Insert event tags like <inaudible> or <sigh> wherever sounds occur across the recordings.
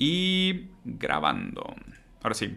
Y grabando. Ahora sí.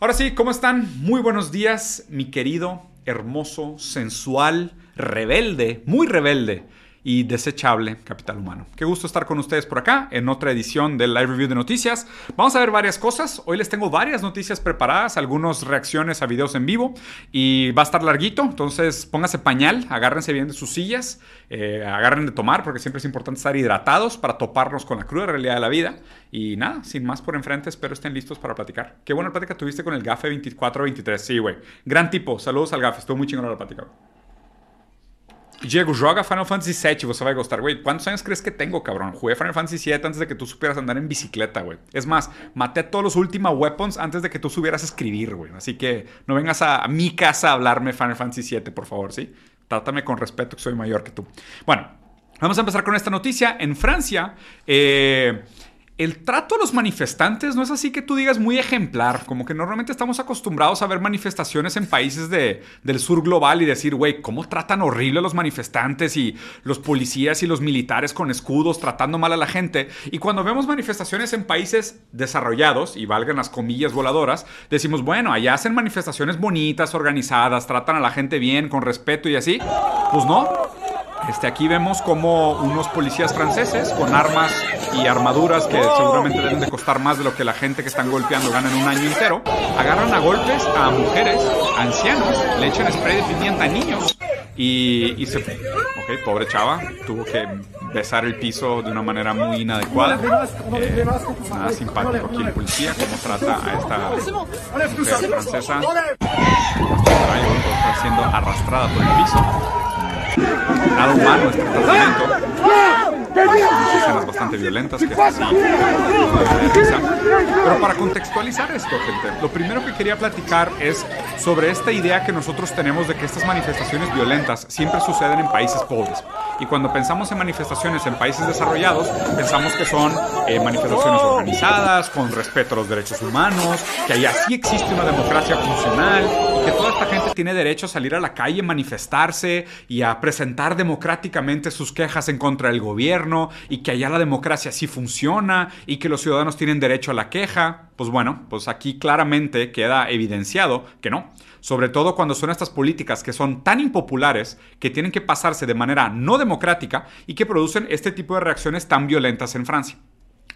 Ahora sí, ¿cómo están? Muy buenos días, mi querido, hermoso, sensual, rebelde, muy rebelde y desechable capital humano. Qué gusto estar con ustedes por acá en otra edición del Live Review de Noticias. Vamos a ver varias cosas. Hoy les tengo varias noticias preparadas, algunas reacciones a videos en vivo y va a estar larguito, entonces póngase pañal, agárrense bien de sus sillas, eh, agarren de tomar porque siempre es importante estar hidratados para toparnos con la cruda realidad de la vida. Y nada, sin más por enfrente, espero estén listos para platicar. Qué buena plática tuviste con el GAFE 2423. Sí, güey. Gran tipo. Saludos al GAFE. Estuvo muy chingón la plática. Diego, joga Final Fantasy VII, você vai gostar. Güey, ¿cuántos años crees que tengo, cabrón? Jugué Final Fantasy VII antes de que tú supieras andar en bicicleta, güey. Es más, maté a todos los Ultima Weapons antes de que tú supieras escribir, güey. Así que no vengas a, mi casa a hablarme Final Fantasy VII, por favor, ¿sí? Trátame con respeto, que soy mayor que tú. Bueno, vamos a empezar con esta noticia. En Francia, eh el trato a los manifestantes no es así que tú digas muy ejemplar, como que normalmente estamos acostumbrados a ver manifestaciones en países del sur global y decir, güey, ¿cómo tratan horrible a los manifestantes y los policías y los militares con escudos tratando mal a la gente? Y cuando vemos manifestaciones en países desarrollados, y valgan las comillas voladoras, decimos, bueno, allá hacen manifestaciones bonitas, organizadas, tratan a la gente bien, con respeto y así. Pues no, este, aquí vemos como unos policías franceses con armas y armaduras que seguramente deben de costar más de lo que la gente que están golpeando gana en un año entero, agarran a golpes a mujeres, ancianos, le echan spray de pimienta a niños y, se... Ok, pobre chava, tuvo que besar el piso de una manera muy inadecuada. Eh, nada simpático aquí el policía, cómo trata a esta mujer francesa. Está siendo arrastrada por el piso nada humano este tratamiento escenas bastante violentas que Pero para contextualizar esto, gente, lo primero que quería platicar es sobre esta idea que nosotros tenemos de que estas manifestaciones violentas siempre suceden en países pobres. Y cuando pensamos en manifestaciones en países desarrollados, pensamos que son eh, manifestaciones organizadas, con respeto a los derechos humanos, que allá sí existe una democracia funcional y que toda esta gente tiene derecho a salir a la calle, manifestarse y a presentar democráticamente sus quejas en contra del gobierno y que allá la democracia sí funciona y que los ciudadanos tienen derecho a la queja, pues bueno, pues aquí claramente queda evidenciado que no. Sobre todo cuando son estas políticas que son tan impopulares que tienen que pasarse de manera no democrática y que producen este tipo de reacciones tan violentas en Francia.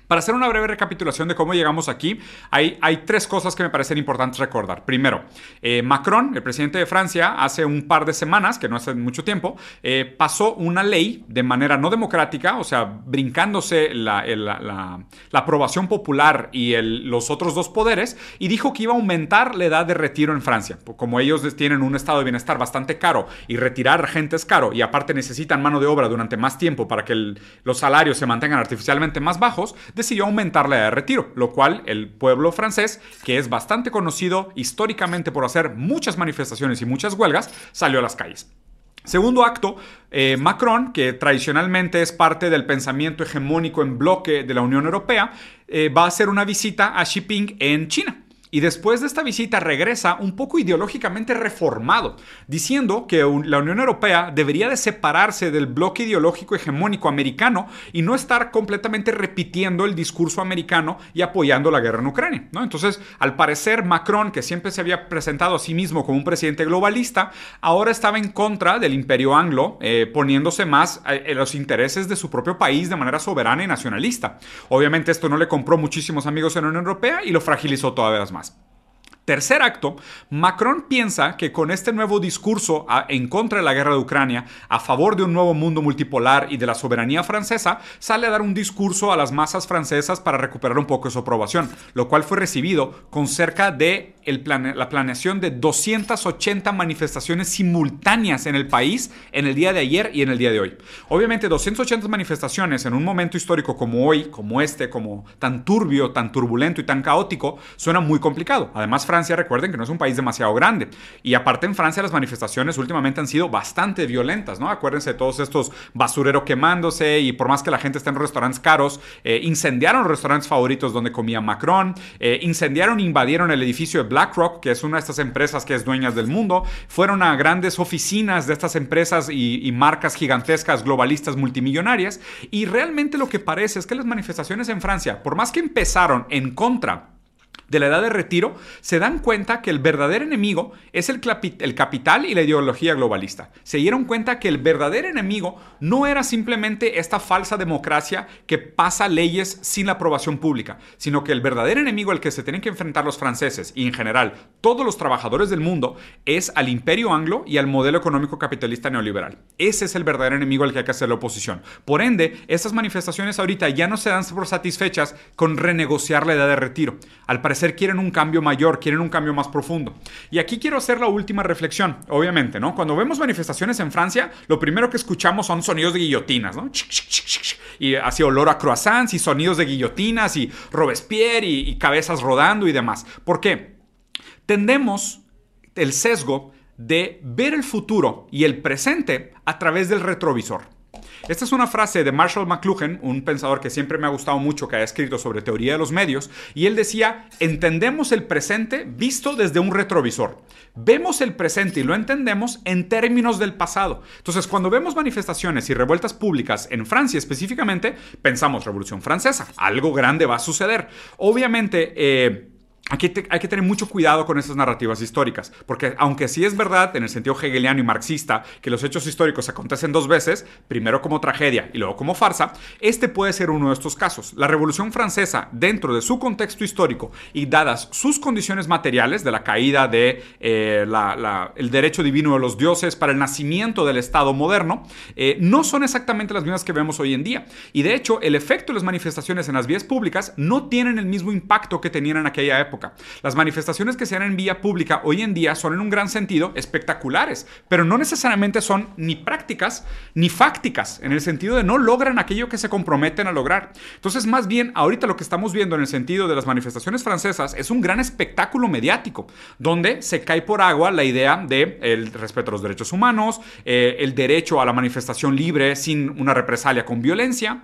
Para hacer una breve recapitulación de cómo llegamos aquí, hay, tres cosas que me parecen importantes recordar. Primero, eh, Macron, el presidente de Francia, hace un par de semanas, que no hace mucho tiempo, eh, pasó una ley de manera no democrática, o sea, brincándose la, la, aprobación popular y los otros dos poderes, y dijo que iba a aumentar la edad de retiro en Francia. Como ellos tienen un estado de bienestar bastante caro y retirar gente es caro, y aparte necesitan mano de obra durante más tiempo para que los salarios se mantengan artificialmente más bajos, decidió aumentar la edad de retiro, lo cual el pueblo francés, que es bastante conocido históricamente por hacer muchas manifestaciones y muchas huelgas, salió a las calles. Segundo acto, eh, Macron, que tradicionalmente es parte del pensamiento hegemónico en bloque de la Unión Europea, eh, va a hacer una visita a Xi Jinping en China. Y después de esta visita regresa un poco ideológicamente reformado, diciendo que la Unión Europea debería de separarse del bloque ideológico hegemónico americano y no estar completamente repitiendo el discurso americano y apoyando la guerra en Ucrania. Entonces, al parecer, Macron, que siempre se había presentado a sí mismo como un presidente globalista, ahora estaba en contra del imperio anglo, eh, poniéndose más eh, en los intereses de su propio país de manera soberana y nacionalista. Obviamente esto no le compró muchísimos amigos en la Unión Europea y lo fragilizó todavía más. ます。Tercer acto, Macron piensa que con este nuevo discurso en contra de la guerra de Ucrania, a favor de un nuevo mundo multipolar y de la soberanía francesa, sale a dar un discurso a las masas francesas para recuperar un poco su aprobación, lo cual fue recibido con cerca de la planeación de 280 manifestaciones simultáneas en el país en el día de ayer y en el día de hoy. Obviamente 280 manifestaciones en un momento histórico como hoy, como este, como tan turbio, tan turbulento y tan caótico, suena muy complicado. Además, Francia Recuerden que no es un país demasiado grande. Y aparte en Francia las manifestaciones últimamente han sido bastante violentas, ¿no? Acuérdense de todos estos basureros quemándose y por más que la gente esté en restaurantes caros, eh, incendiaron restaurantes favoritos donde comía Macron, eh, incendiaron, invadieron el edificio de BlackRock, que es una de estas empresas que es dueña del mundo, fueron a grandes oficinas de estas empresas y marcas gigantescas globalistas multimillonarias y realmente lo que parece es que las manifestaciones en Francia, por más que empezaron en contra de la edad de retiro, se dan cuenta que el verdadero enemigo es el, el, capital y la ideología globalista. Se dieron cuenta que el verdadero enemigo no era simplemente esta falsa democracia que pasa leyes sin la aprobación pública, sino que el verdadero enemigo al que se tienen que enfrentar los franceses y en general todos los trabajadores del mundo es al imperio anglo y al modelo económico capitalista neoliberal. Ese es el verdadero enemigo al que hay que hacer la oposición. Por ende, estas manifestaciones ahorita ya no se dan por satisfechas con renegociar la edad de retiro. Al parecer quieren un cambio mayor, quieren un cambio más profundo. Y aquí quiero hacer la última reflexión, obviamente, ¿no? Cuando vemos manifestaciones en Francia, lo primero que escuchamos son sonidos de guillotinas. Y así olor a croissants y sonidos de guillotinas y Robespierre y, y cabezas rodando y demás. ¿Por qué? Tendemos el sesgo de ver el futuro y el presente a través del retrovisor. Esta es una frase de Marshall McLuhan, un pensador que siempre me ha gustado mucho, que ha escrito sobre teoría de los medios, y él decía, entendemos el presente visto desde un retrovisor. Vemos el presente y lo entendemos en términos del pasado. Entonces, cuando vemos manifestaciones y revueltas públicas en Francia específicamente, pensamos Revolución Francesa, algo grande va a suceder. Obviamente, eh, Aquí hay que tener mucho cuidado con esas narrativas históricas, porque aunque sí es verdad, en el sentido hegeliano y marxista, que los hechos históricos acontecen dos veces, primero como tragedia y luego como farsa, este puede ser uno de estos casos. La Revolución Francesa, dentro de su contexto histórico y dadas sus condiciones materiales de la caída de, eh, derecho divino de los dioses para el nacimiento del Estado moderno, eh, no son exactamente las mismas que vemos hoy en día. Y de hecho, el efecto de las manifestaciones en las vías públicas no tienen el mismo impacto que tenían en aquella época. Las manifestaciones que se dan en vía pública hoy en día son en un gran sentido espectaculares, pero no necesariamente son ni prácticas ni fácticas, en el sentido de no logran aquello que se comprometen a lograr. Entonces, más bien, ahorita lo que estamos viendo en el sentido de las manifestaciones francesas es un gran espectáculo mediático, donde se cae por agua la idea de respeto a los derechos humanos, eh, el derecho a la manifestación libre sin una represalia con violencia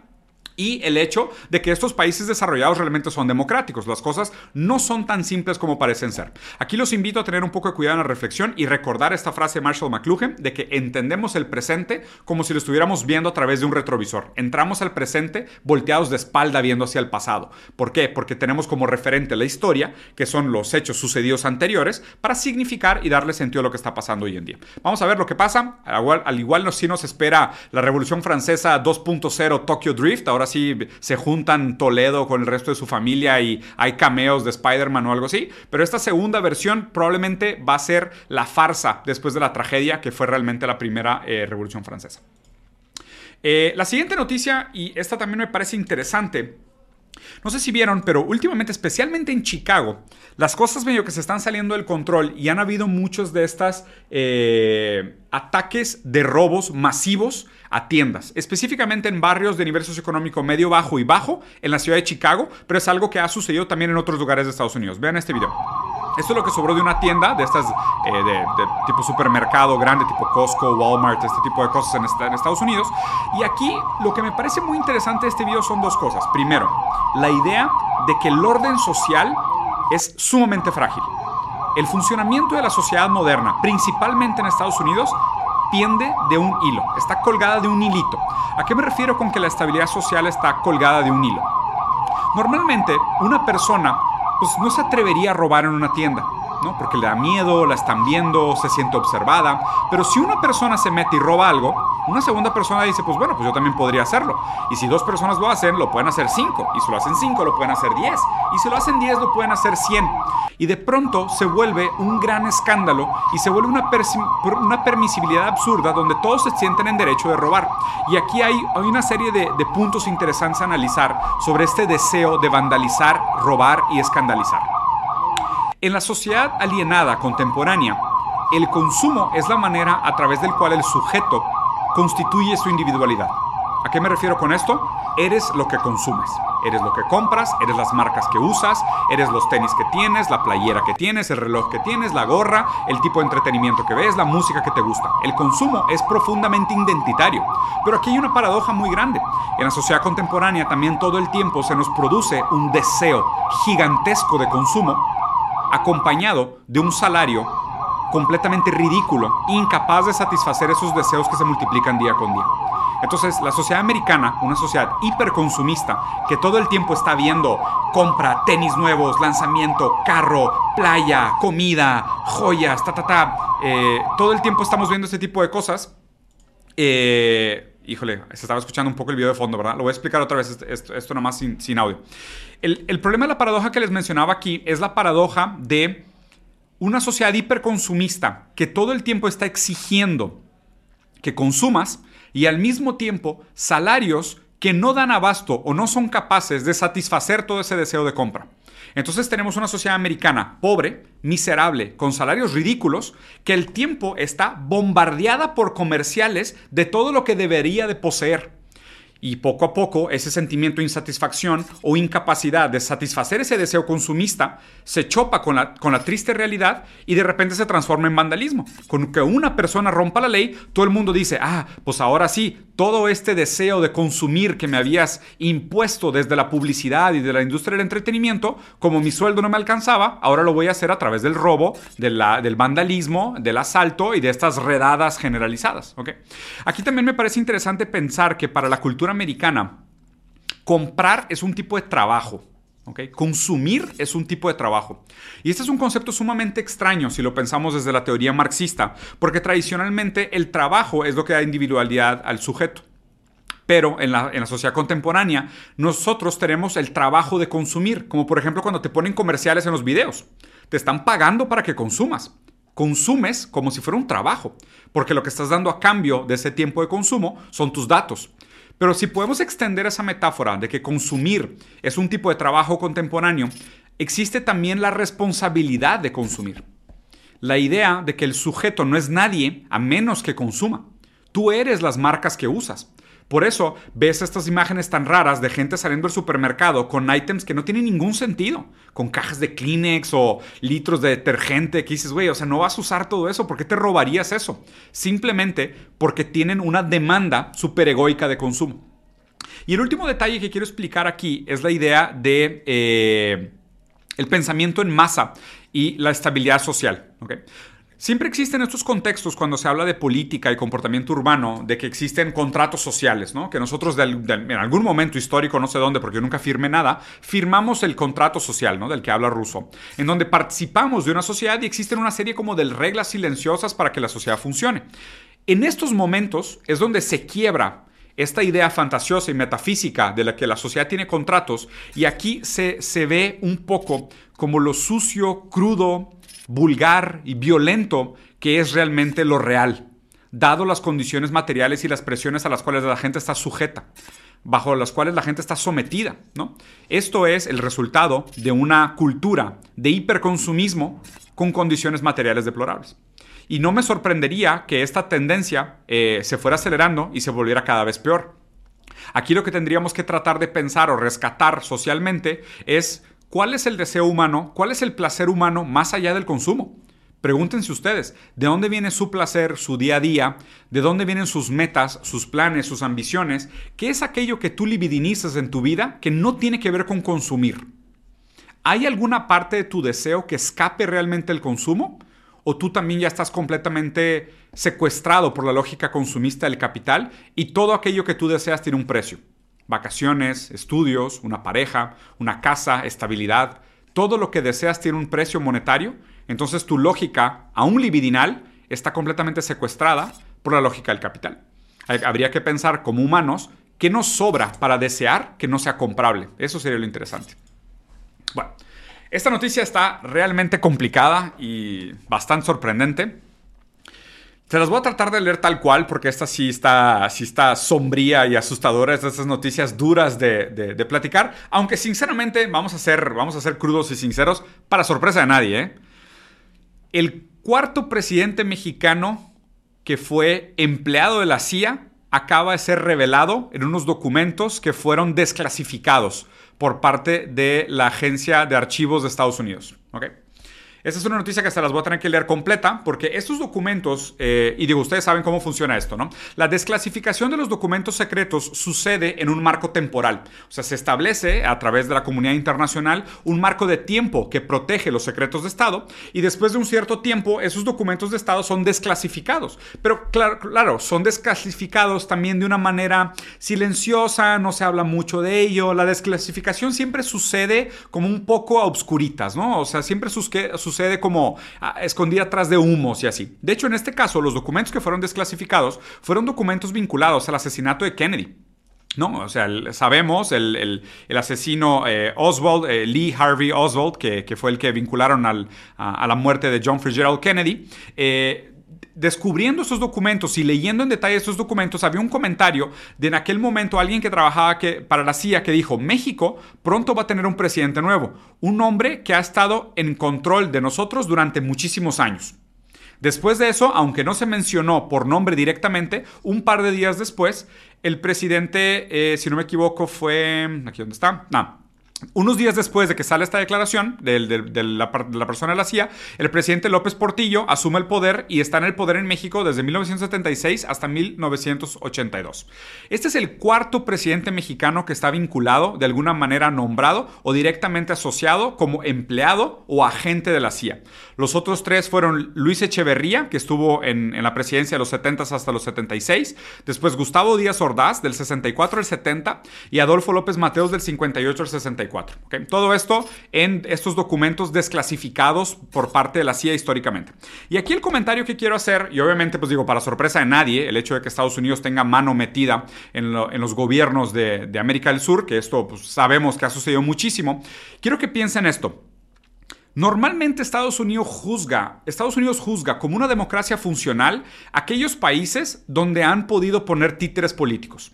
y el hecho de que estos países desarrollados realmente son democráticos. Las cosas no son tan simples como parecen ser. Aquí los invito a tener un poco de cuidado en la reflexión y recordar esta frase de Marshall McLuhan de que entendemos el presente como si lo estuviéramos viendo a través de un retrovisor. Entramos al presente volteados de espalda viendo hacia el pasado. ¿Por qué? Porque tenemos como referente la historia, que son los hechos sucedidos anteriores, para significar y darle sentido a lo que está pasando hoy en día. Vamos a ver lo que pasa. Al igual, al igual sí nos espera la Revolución Francesa 2.0 Tokyo Drift. Ahora si se juntan Toledo con el resto de su familia y hay cameos de Spider-Man o algo así. Pero esta segunda versión probablemente va a ser la farsa después de la tragedia que fue realmente la primera eh, Revolución Francesa. Eh, la siguiente noticia, y esta también me parece interesante, no sé si vieron, pero últimamente, especialmente en Chicago, las cosas medio que se están saliendo del control y han habido muchos de estos eh, ataques de robos masivos a tiendas, específicamente en barrios de nivel socioeconómico medio, bajo y bajo en la ciudad de Chicago, pero es algo que ha sucedido también en otros lugares de Estados Unidos. Vean este video. Esto es lo que sobró de una tienda de estas eh, de, tipo supermercado grande, tipo Costco, Walmart, este tipo de cosas en, en, Estados Unidos. Y aquí lo que me parece muy interesante de este video son dos cosas. Primero, la idea de que el orden social es sumamente frágil. El funcionamiento de la sociedad moderna, principalmente en Estados Unidos, piende de un hilo, está colgada de un hilito. ¿A qué me refiero con que la estabilidad social está colgada de un hilo? Normalmente, una persona pues, no se atrevería a robar en una tienda. Porque le da miedo, la están viendo, se siente observada. Pero si una persona se mete y roba algo, una segunda persona dice, pues bueno, pues yo también podría hacerlo. Y si dos personas lo hacen, lo pueden hacer cinco. Y si lo hacen cinco, lo pueden hacer diez. Y si lo hacen diez, lo pueden hacer cien. Y de pronto se vuelve un gran escándalo y se vuelve una, permisibilidad absurda donde todos se sienten en derecho de robar. Y aquí hay, hay una serie de, de puntos interesantes a analizar sobre este deseo de vandalizar, robar y escandalizar. En la sociedad alienada contemporánea, el consumo es la manera a través del cual el sujeto constituye su individualidad. ¿A qué me refiero con esto? Eres lo que consumes. Eres lo que compras, eres las marcas que usas, eres los tenis que tienes, la playera que tienes, el reloj que tienes, la gorra, el tipo de entretenimiento que ves, la música que te gusta. El consumo es profundamente identitario. Pero aquí hay una paradoja muy grande. En la sociedad contemporánea también todo el tiempo se nos produce un deseo gigantesco de consumo acompañado de un salario completamente ridículo, incapaz de satisfacer esos deseos que se multiplican día con día. Entonces, la sociedad americana, una sociedad hiperconsumista, que todo el tiempo está viendo compra, tenis nuevos, lanzamiento, carro, playa, comida, joyas, ta, ta, ta. Eh, todo el tiempo estamos viendo este tipo de cosas. Eh, híjole, se estaba escuchando un poco el video de fondo, ¿verdad? Lo voy a explicar otra vez, esto, esto nomás sin, audio. El problema de la paradoja que les mencionaba aquí es la paradoja de una sociedad hiperconsumista que todo el tiempo está exigiendo que consumas y al mismo tiempo salarios que no dan abasto o no son capaces de satisfacer todo ese deseo de compra. Entonces tenemos una sociedad americana pobre, miserable, con salarios ridículos, que el tiempo está bombardeada por comerciales de todo lo que debería de poseer. Y poco a poco ese sentimiento de insatisfacción o incapacidad de satisfacer ese deseo consumista se chopa con la, con la triste realidad y de repente se transforma en vandalismo. Con que una persona rompa la ley, todo el mundo dice, ah, pues ahora sí, todo este deseo de consumir que me habías impuesto desde la publicidad y de la industria del entretenimiento, como mi sueldo no me alcanzaba, ahora lo voy a hacer a través del robo, del vandalismo, del asalto y de estas redadas generalizadas. Aquí también me parece interesante pensar que para la cultura americana, comprar es un tipo de trabajo. Consumir es un tipo de trabajo. Y este es un concepto sumamente extraño si lo pensamos desde la teoría marxista, porque tradicionalmente el trabajo es lo que da individualidad al sujeto. Pero en la, en la, sociedad contemporánea, nosotros tenemos el trabajo de consumir, como por ejemplo cuando te ponen comerciales en los videos. Te están pagando para que consumas. Consumes como si fuera un trabajo, porque lo que estás dando a cambio de ese tiempo de consumo son tus datos. Pero si podemos extender esa metáfora de que consumir es un tipo de trabajo contemporáneo, existe también la responsabilidad de consumir. La idea de que el sujeto no es nadie a menos que consuma. Tú eres las marcas que usas. Por eso ves estas imágenes tan raras de gente saliendo del supermercado con items que no tienen ningún sentido, con cajas de Kleenex o litros de detergente que dices, güey, o sea, no vas a usar todo eso, ¿por qué te robarías eso? Simplemente porque tienen una demanda superegoica de consumo. Y el último detalle que quiero explicar aquí es la idea de eh, el pensamiento en masa y la estabilidad social. Siempre existen estos contextos cuando se habla de política y comportamiento urbano, de que existen contratos sociales, ¿no? Que nosotros en algún momento histórico, no sé dónde, porque yo nunca firmé nada, firmamos el contrato social, ¿no? Del que habla Russo, en donde participamos de una sociedad y existen una serie como de reglas silenciosas para que la sociedad funcione. En estos momentos es donde se quiebra esta idea fantasiosa y metafísica de la que la sociedad tiene contratos y aquí se, se ve un poco como lo sucio, crudo, vulgar y violento que es realmente lo real, dado las condiciones materiales y las presiones a las cuales la gente está sujeta, bajo las cuales la gente está sometida. ¿no? Esto es el resultado de una cultura de hiperconsumismo con condiciones materiales deplorables. Y no me sorprendería que esta tendencia eh, se fuera acelerando y se volviera cada vez peor. Aquí lo que tendríamos que tratar de pensar o rescatar socialmente es ¿Cuál es el deseo humano? ¿Cuál es el placer humano más allá del consumo? Pregúntense ustedes, ¿de dónde viene su placer, su día a día? ¿De dónde vienen sus metas, sus planes, sus ambiciones? ¿Qué es aquello que tú libidinizas en tu vida que no tiene que ver con consumir? ¿Hay alguna parte de tu deseo que escape realmente el consumo? ¿O tú también ya estás completamente secuestrado por la lógica consumista del capital y todo aquello que tú deseas tiene un precio? Vacaciones, estudios, una pareja, una casa, estabilidad. Todo lo que deseas tiene un precio monetario. Entonces tu lógica, aún libidinal, está completamente secuestrada por la lógica del capital. Habría que pensar como humanos qué nos sobra para desear que no sea comprable. Eso sería lo interesante. Bueno, esta noticia está realmente complicada y bastante sorprendente. Se las voy a tratar de leer tal cual porque esta sí está, sí está sombría y asustadora, es estas noticias duras de, de, platicar, aunque sinceramente vamos a, ser, vamos a ser crudos y sinceros, para sorpresa de nadie. ¿eh? El cuarto presidente mexicano que fue empleado de la CIA acaba de ser revelado en unos documentos que fueron desclasificados por parte de la Agencia de Archivos de Estados Unidos. ¿okay? Esta es una noticia que se las voy a tener que leer completa porque estos documentos, eh, y digo, ustedes saben cómo funciona esto, ¿no? La desclasificación de los documentos secretos sucede en un marco temporal. O sea, se establece a través de la comunidad internacional un marco de tiempo que protege los secretos de Estado y después de un cierto tiempo esos documentos de Estado son desclasificados. Pero claro, claro son desclasificados también de una manera silenciosa, no se habla mucho de ello. La desclasificación siempre sucede como un poco a obscuritas, ¿no? O sea, siempre sucede sucede como ah, escondida atrás de humos y así. De hecho, en este caso, los documentos que fueron desclasificados fueron documentos vinculados al asesinato de Kennedy. No, o sea, sabemos el, asesino eh, Oswald, eh, Lee Harvey Oswald, que, fue el que vincularon a, la muerte de John Fitzgerald Kennedy. Eh, descubriendo esos documentos y leyendo en detalle esos documentos, había un comentario de en aquel momento alguien que trabajaba que, para la CIA que dijo, México pronto va a tener un presidente nuevo, un hombre que ha estado en control de nosotros durante muchísimos años. Después de eso, aunque no se mencionó por nombre directamente, un par de días después, el presidente, eh, si no me equivoco, fue... ¿Aquí dónde está? No, unos días después de que sale esta declaración de, la, persona de la CIA, el presidente López Portillo asume el poder y está en el poder en México desde 1976 hasta 1982. Este es el cuarto presidente mexicano que está vinculado, de alguna manera nombrado o directamente asociado como empleado o agente de la CIA. Los otros tres fueron Luis Echeverría, que estuvo en, la presidencia de los 70 hasta los 76, después Gustavo Díaz Ordaz, del 64 al 70, y Adolfo López Mateos, del 58 al 64. Todo esto en estos documentos desclasificados por parte de la CIA históricamente. Y aquí el comentario que quiero hacer, y obviamente pues digo, para sorpresa de nadie, el hecho de que Estados Unidos tenga mano metida en, los gobiernos de, América del Sur, que esto pues, sabemos que ha sucedido muchísimo, quiero que piensen esto. Normalmente Estados Unidos juzga, Estados Unidos juzga como una democracia funcional aquellos países donde han podido poner títeres políticos.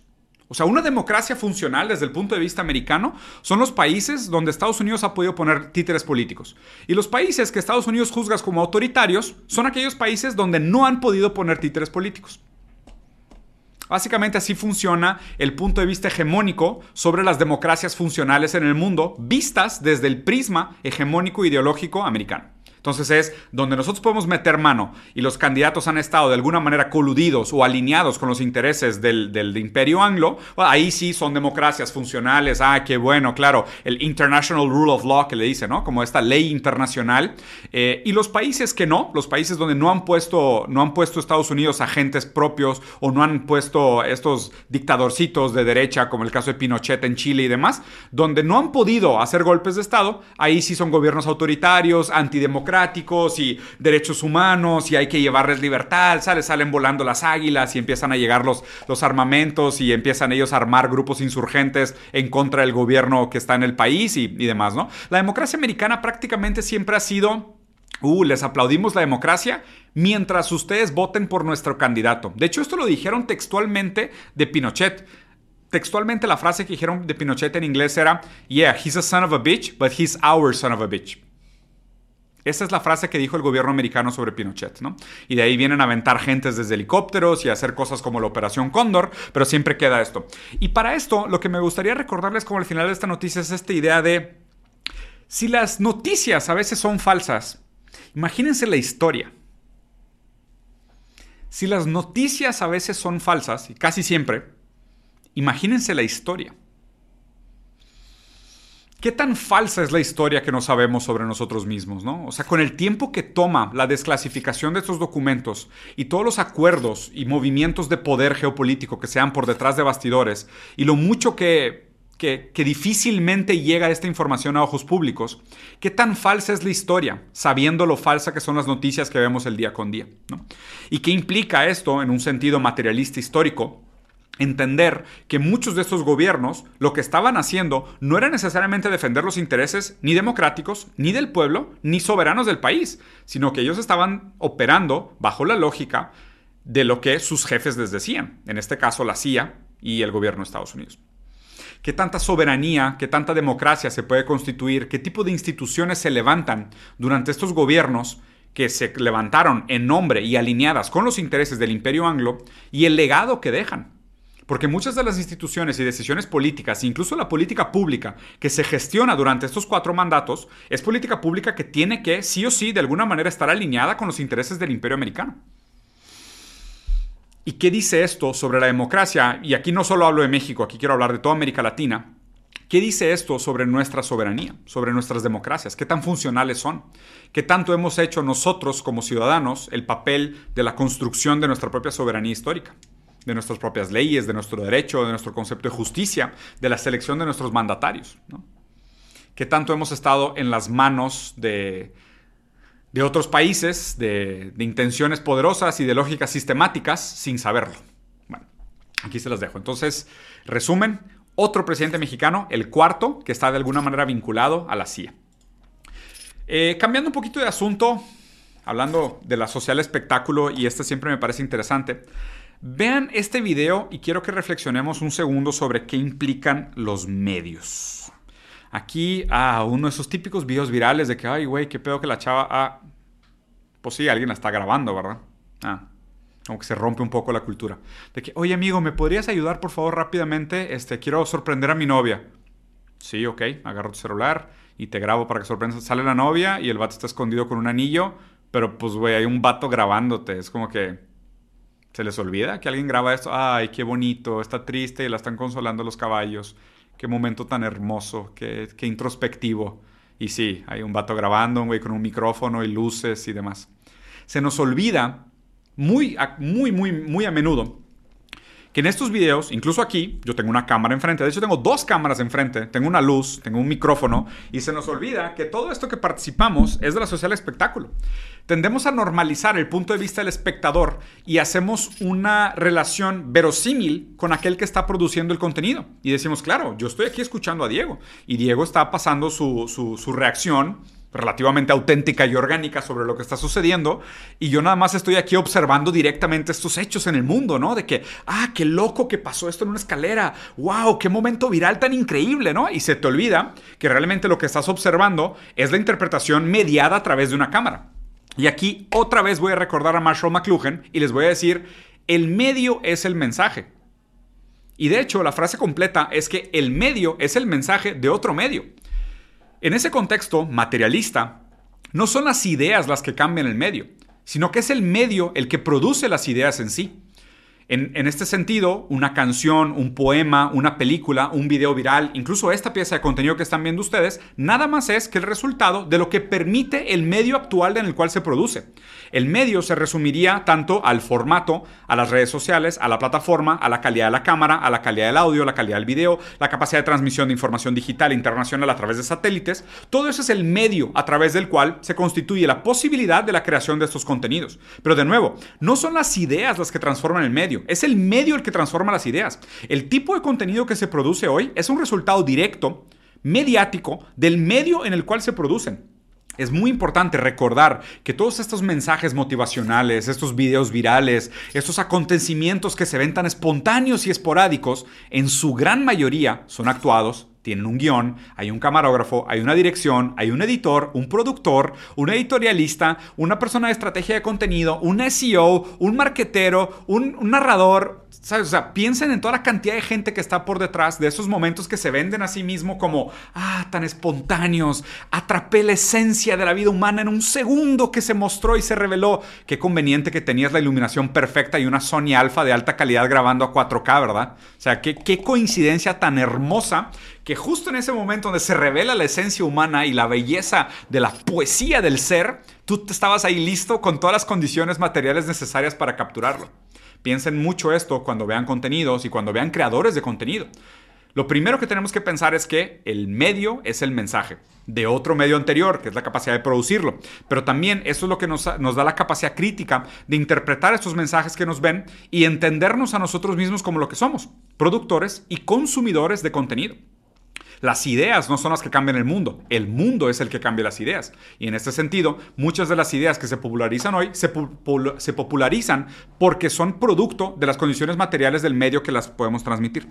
O sea, una democracia funcional desde el punto de vista americano son los países donde Estados Unidos ha podido poner títeres políticos. Y los países que Estados Unidos juzga como autoritarios son aquellos países donde no han podido poner títeres políticos. Básicamente así funciona el punto de vista hegemónico sobre las democracias funcionales en el mundo, vistas desde el prisma hegemónico ideológico americano. Entonces es donde nosotros podemos meter mano y los candidatos han estado de alguna manera coludidos o alineados con los intereses del, imperio anglo, ahí sí son democracias funcionales. Ah, qué bueno, claro, el International Rule of Law que le dice, ¿no? Como esta ley internacional. Eh, y los países que no, los países donde no han puesto, no han puesto Estados Unidos agentes propios o no han puesto estos dictadorcitos de derecha, como el caso de Pinochet en Chile y demás, donde no han podido hacer golpes de Estado, ahí sí son gobiernos autoritarios, antidemocráticos y derechos humanos y hay que llevarles libertad, ¿sale? Salen volando las águilas y empiezan a llegar los, los armamentos y empiezan ellos a armar grupos insurgentes en contra del gobierno que está en el país y, y demás, ¿no? La democracia americana prácticamente siempre ha sido... Uh, les aplaudimos la democracia mientras ustedes voten por nuestro candidato. De hecho, esto lo dijeron textualmente de Pinochet. Textualmente la frase que dijeron de Pinochet en inglés era, yeah, he's a son of a bitch, but he's our son of a bitch. Esa es la frase que dijo el gobierno americano sobre Pinochet, ¿no? Y de ahí vienen a aventar gentes desde helicópteros y a hacer cosas como la Operación Cóndor, pero siempre queda esto. Y para esto, lo que me gustaría recordarles como al final de esta noticia es esta idea de, si las noticias a veces son falsas, imagínense la historia. Si las noticias a veces son falsas, y casi siempre, imagínense la historia. ¿Qué tan falsa es la historia que no sabemos sobre nosotros mismos? ¿no? O sea, con el tiempo que toma la desclasificación de estos documentos y todos los acuerdos y movimientos de poder geopolítico que sean por detrás de bastidores y lo mucho que, que, difícilmente llega esta información a ojos públicos, ¿qué tan falsa es la historia sabiendo lo falsa que son las noticias que vemos el día con día? ¿no? ¿Y qué implica esto en un sentido materialista histórico? Entender que muchos de estos gobiernos lo que estaban haciendo no era necesariamente defender los intereses ni democráticos, ni del pueblo, ni soberanos del país, sino que ellos estaban operando bajo la lógica de lo que sus jefes les decían, en este caso la CIA y el gobierno de Estados Unidos. ¿Qué tanta soberanía, qué tanta democracia se puede constituir? ¿Qué tipo de instituciones se levantan durante estos gobiernos que se levantaron en nombre y alineadas con los intereses del imperio anglo y el legado que dejan? Porque muchas de las instituciones y decisiones políticas, incluso la política pública que se gestiona durante estos cuatro mandatos, es política pública que tiene que, sí o sí, de alguna manera estar alineada con los intereses del imperio americano. ¿Y qué dice esto sobre la democracia? Y aquí no solo hablo de México, aquí quiero hablar de toda América Latina. ¿Qué dice esto sobre nuestra soberanía, sobre nuestras democracias? ¿Qué tan funcionales son? ¿Qué tanto hemos hecho nosotros como ciudadanos el papel de la construcción de nuestra propia soberanía histórica? De nuestras propias leyes, de nuestro derecho, de nuestro concepto de justicia, de la selección de nuestros mandatarios. ¿Qué tanto hemos estado en las manos de, de otros países, de, de intenciones poderosas y de lógicas sistemáticas sin saberlo? Bueno, aquí se las dejo. Entonces, resumen, otro presidente mexicano, el cuarto, que está de alguna manera vinculado a la CIA. Eh, cambiando un poquito de asunto, hablando de la social espectáculo, y este siempre me parece interesante, vean este video y quiero que reflexionemos un segundo sobre qué implican los medios. Aquí, ah, uno de esos típicos videos virales de que, ay, güey, qué pedo que la chava, ah, pues sí, alguien la está grabando, ¿verdad? Ah, como que se rompe un poco la cultura. De que, oye amigo, ¿me podrías ayudar por favor rápidamente? Este, quiero sorprender a mi novia. Sí, ok, agarro tu celular y te grabo para que sorprendas. Sale la novia y el vato está escondido con un anillo, pero pues, güey, hay un vato grabándote. Es como que se les olvida que alguien graba esto. Ay, qué bonito, está triste y la están consolando los caballos. Qué momento tan hermoso, qué, qué introspectivo. Y sí, hay un vato grabando, un güey con un micrófono y luces y demás. Se nos olvida muy, muy, muy, muy a menudo que en estos videos, incluso aquí, yo tengo una cámara enfrente, de hecho tengo dos cámaras enfrente, tengo una luz, tengo un micrófono, y se nos olvida que todo esto que participamos es de la social espectáculo. Tendemos a normalizar el punto de vista del espectador y hacemos una relación verosímil con aquel que está produciendo el contenido. Y decimos, claro, yo estoy aquí escuchando a Diego, y Diego está pasando su, su, su reacción relativamente auténtica y orgánica sobre lo que está sucediendo y yo nada más estoy aquí observando directamente estos hechos en el mundo, ¿no? De que, ah, qué loco que pasó esto en una escalera, wow, qué momento viral tan increíble, ¿no? Y se te olvida que realmente lo que estás observando es la interpretación mediada a través de una cámara. Y aquí otra vez voy a recordar a Marshall McLuhan y les voy a decir, el medio es el mensaje. Y de hecho, la frase completa es que el medio es el mensaje de otro medio. En ese contexto materialista, no son las ideas las que cambian el medio, sino que es el medio el que produce las ideas en sí. En, este sentido, una canción, un poema, una película, un video viral, incluso esta pieza de contenido que están viendo ustedes, nada más es que el resultado de lo que permite el medio actual en el cual se produce. El medio se resumiría tanto al formato, a las redes sociales, a la plataforma, a la calidad de la cámara, a la calidad del audio, la calidad del video, la capacidad de transmisión de información digital internacional a través de satélites. Todo eso es el medio a través del cual se constituye la posibilidad de la creación de estos contenidos. Pero de nuevo, no son las ideas las que transforman el medio es el medio el que transforma las ideas. El tipo de contenido que se produce hoy es un resultado directo, mediático, del medio en el cual se producen. Es muy importante recordar que todos estos mensajes motivacionales, estos videos virales, estos acontecimientos que se ven tan espontáneos y esporádicos, en su gran mayoría son actuados tienen un guion, hay un camarógrafo, hay una dirección, hay un editor, un productor, un editorialista, una persona de estrategia de contenido, un SEO, un marquetero, un, narrador. Piensen en toda la cantidad de gente que está por detrás de esos momentos que se venden a sí mismo como, ah, tan espontáneos, atrapé la esencia de la vida humana en un segundo que se mostró y se reveló. Qué conveniente que tenías la iluminación perfecta y una Sony Alpha de alta calidad grabando a 4K, ¿verdad? O sea, qué, qué coincidencia tan hermosa que justo en ese momento donde se revela la esencia humana y la belleza de la poesía del ser, tú estabas ahí listo con todas las condiciones materiales necesarias para capturarlo. Piensen mucho esto cuando vean contenidos y cuando vean creadores de contenido. Lo primero que tenemos que pensar es que el medio es el mensaje de otro medio anterior, que es la capacidad de producirlo. Pero también eso es lo que nos, nos, da la capacidad crítica de interpretar estos mensajes que nos ven y entendernos a nosotros mismos como lo que somos, productores y consumidores de contenido. Las ideas no son las que cambian el mundo, el mundo es el que cambia las ideas. Y en este sentido, muchas de las ideas que se popularizan hoy se, popularizan porque son producto de las condiciones materiales del medio que las podemos transmitir.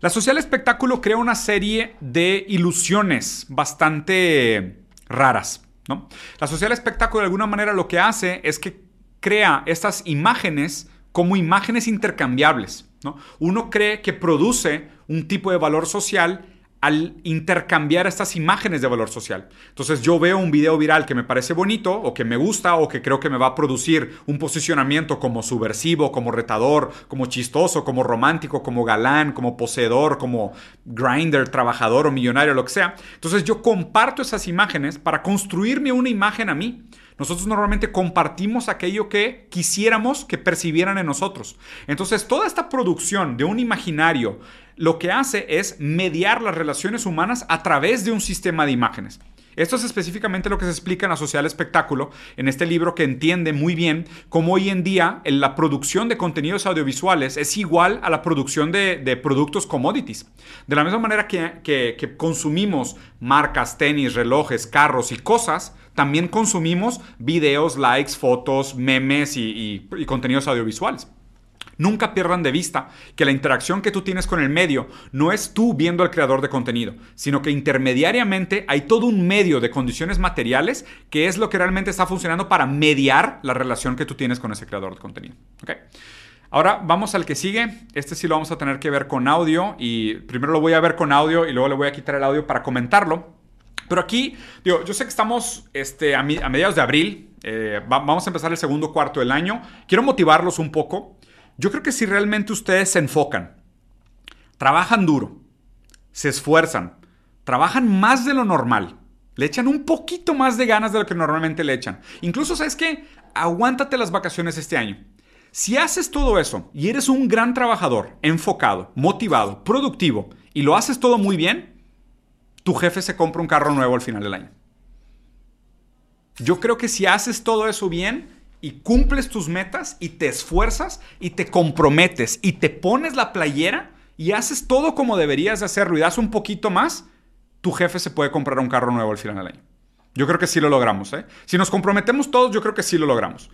La social espectáculo crea una serie de ilusiones bastante raras. ¿no? La social espectáculo de alguna manera lo que hace es que crea estas imágenes como imágenes intercambiables. ¿No? Uno cree que produce un tipo de valor social al intercambiar estas imágenes de valor social. Entonces yo veo un video viral que me parece bonito o que me gusta o que creo que me va a producir un posicionamiento como subversivo, como retador, como chistoso, como romántico, como galán, como poseedor, como grinder, trabajador o millonario, lo que sea. Entonces yo comparto esas imágenes para construirme una imagen a mí. Nosotros normalmente compartimos aquello que quisiéramos que percibieran en nosotros. Entonces, toda esta producción de un imaginario lo que hace es mediar las relaciones humanas a través de un sistema de imágenes. Esto es específicamente lo que se explica en la Social Espectáculo, en este libro que entiende muy bien cómo hoy en día la producción de contenidos audiovisuales es igual a la producción de, productos commodities. De la misma manera que, consumimos marcas, tenis, relojes, carros y cosas, también consumimos videos, likes, fotos, memes y contenidos audiovisuales. Nunca pierdan de vista que la interacción que tú tienes con el medio no es tú viendo al creador de contenido, sino que intermediariamente hay todo un medio de condiciones materiales que es lo que realmente está funcionando para mediar la relación que tú tienes con ese creador de contenido. Ahora vamos al que sigue. Este sí lo vamos a tener que ver con audio y primero lo voy a ver con audio y luego le voy a quitar el audio para comentarlo. Pero aquí, digo, yo sé que estamos este, a, mediados de abril, eh, vamos a empezar el segundo cuarto del año. Quiero motivarlos un poco. Yo creo que si realmente ustedes se enfocan, trabajan duro, se esfuerzan, trabajan más de lo normal, le echan un poquito más de ganas de lo que normalmente le echan. Incluso, ¿sabes qué? Aguántate las vacaciones este año. Si haces todo eso y eres un gran trabajador, enfocado, motivado, productivo y lo haces todo muy bien, tu jefe se compra un carro nuevo al final del año. Yo creo que si haces todo eso bien, y cumples tus metas y te esfuerzas y te comprometes y te pones la playera y haces todo como deberías de hacerlo y das un poquito más, tu jefe se puede comprar un carro nuevo al final del año. Yo creo que sí lo logramos. ¿eh? Si nos comprometemos todos, yo creo que sí lo logramos.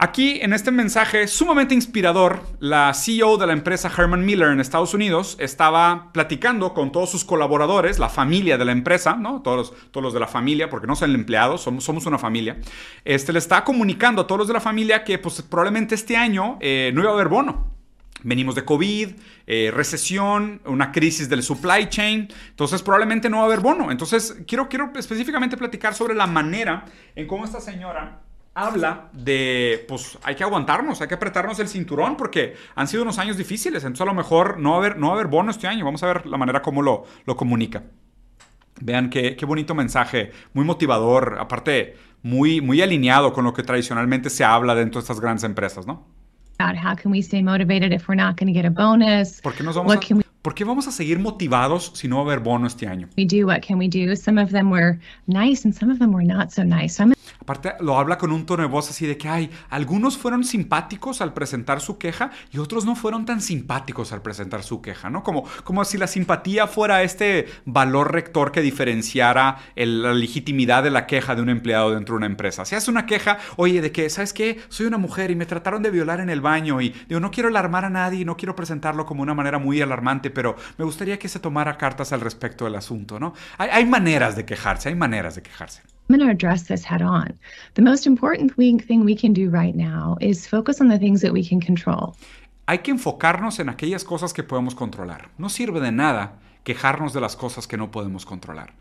Aquí en este mensaje sumamente inspirador, la CEO de la empresa Herman Miller en Estados Unidos estaba platicando con todos sus colaboradores, la familia de la empresa, ¿no? todos, todos los de la familia, porque no son empleados, somos, somos una familia. Este, le está comunicando a todos los de la familia que pues, probablemente este año eh, no iba a haber bono. Venimos de COVID, eh, recesión, una crisis del supply chain, entonces probablemente no va a haber bono. Entonces quiero, quiero específicamente platicar sobre la manera en cómo esta señora habla de, pues hay que aguantarnos, hay que apretarnos el cinturón porque han sido unos años difíciles, entonces a lo mejor no va a haber, no va a haber bono este año, vamos a ver la manera como lo, lo comunica. Vean qué, qué bonito mensaje, muy motivador, aparte muy, muy alineado con lo que tradicionalmente se habla dentro de estas grandes empresas, ¿no? How can we stay motivated if we're not going to get a bonus? ¿Por qué, nos vamos a, ¿Por qué vamos a seguir motivados si no va a haber bono este año? We do, what can we do? Some of them were nice and some of them were not so nice. So Aparte, lo habla con un tono de voz así de que, hay algunos fueron simpáticos al presentar su queja y otros no fueron tan simpáticos al presentar su queja, ¿no? Como, como si la simpatía fuera este valor rector que diferenciara la legitimidad de la queja de un empleado dentro de una empresa. Si hace una queja, oye, de que, ¿sabes qué? Soy una mujer y me trataron de violar en el baño y digo, no quiero alarmar a nadie, no quiero presentarlo como una manera muy alarmante, pero me gustaría que se tomara cartas al respecto del asunto, ¿no? Hay, hay maneras de quejarse, hay maneras de quejarse. I'm going to address this head on. The most important thing we can do right now is focus on the things that we can control. Hay que enfocarnos en aquellas cosas que podemos controlar. No sirve de nada quejarnos de las cosas que no podemos controlar.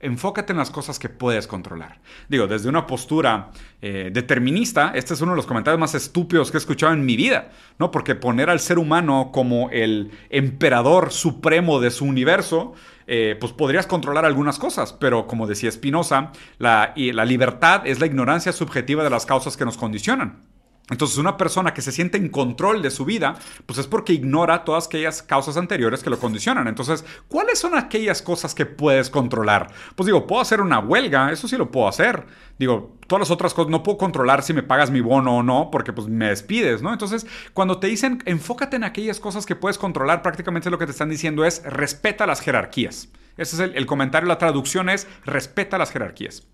Enfócate en las cosas que puedes controlar. Digo, desde una postura eh, determinista, este es uno de los comentarios más estúpidos que he escuchado en mi vida, ¿no? Porque poner al ser humano como el emperador supremo de su universo, eh, pues podrías controlar algunas cosas, pero como decía Spinoza, la, la libertad es la ignorancia subjetiva de las causas que nos condicionan. Entonces, una persona que se siente en control de su vida, pues es porque ignora todas aquellas causas anteriores que lo condicionan. Entonces, ¿cuáles son aquellas cosas que puedes controlar? Pues digo, puedo hacer una huelga, eso sí lo puedo hacer. Digo, todas las otras cosas no puedo controlar si me pagas mi bono o no, porque pues me despides, ¿no? Entonces, cuando te dicen enfócate en aquellas cosas que puedes controlar, prácticamente lo que te están diciendo es respeta las jerarquías. Ese es el, el comentario, la traducción es respeta las jerarquías.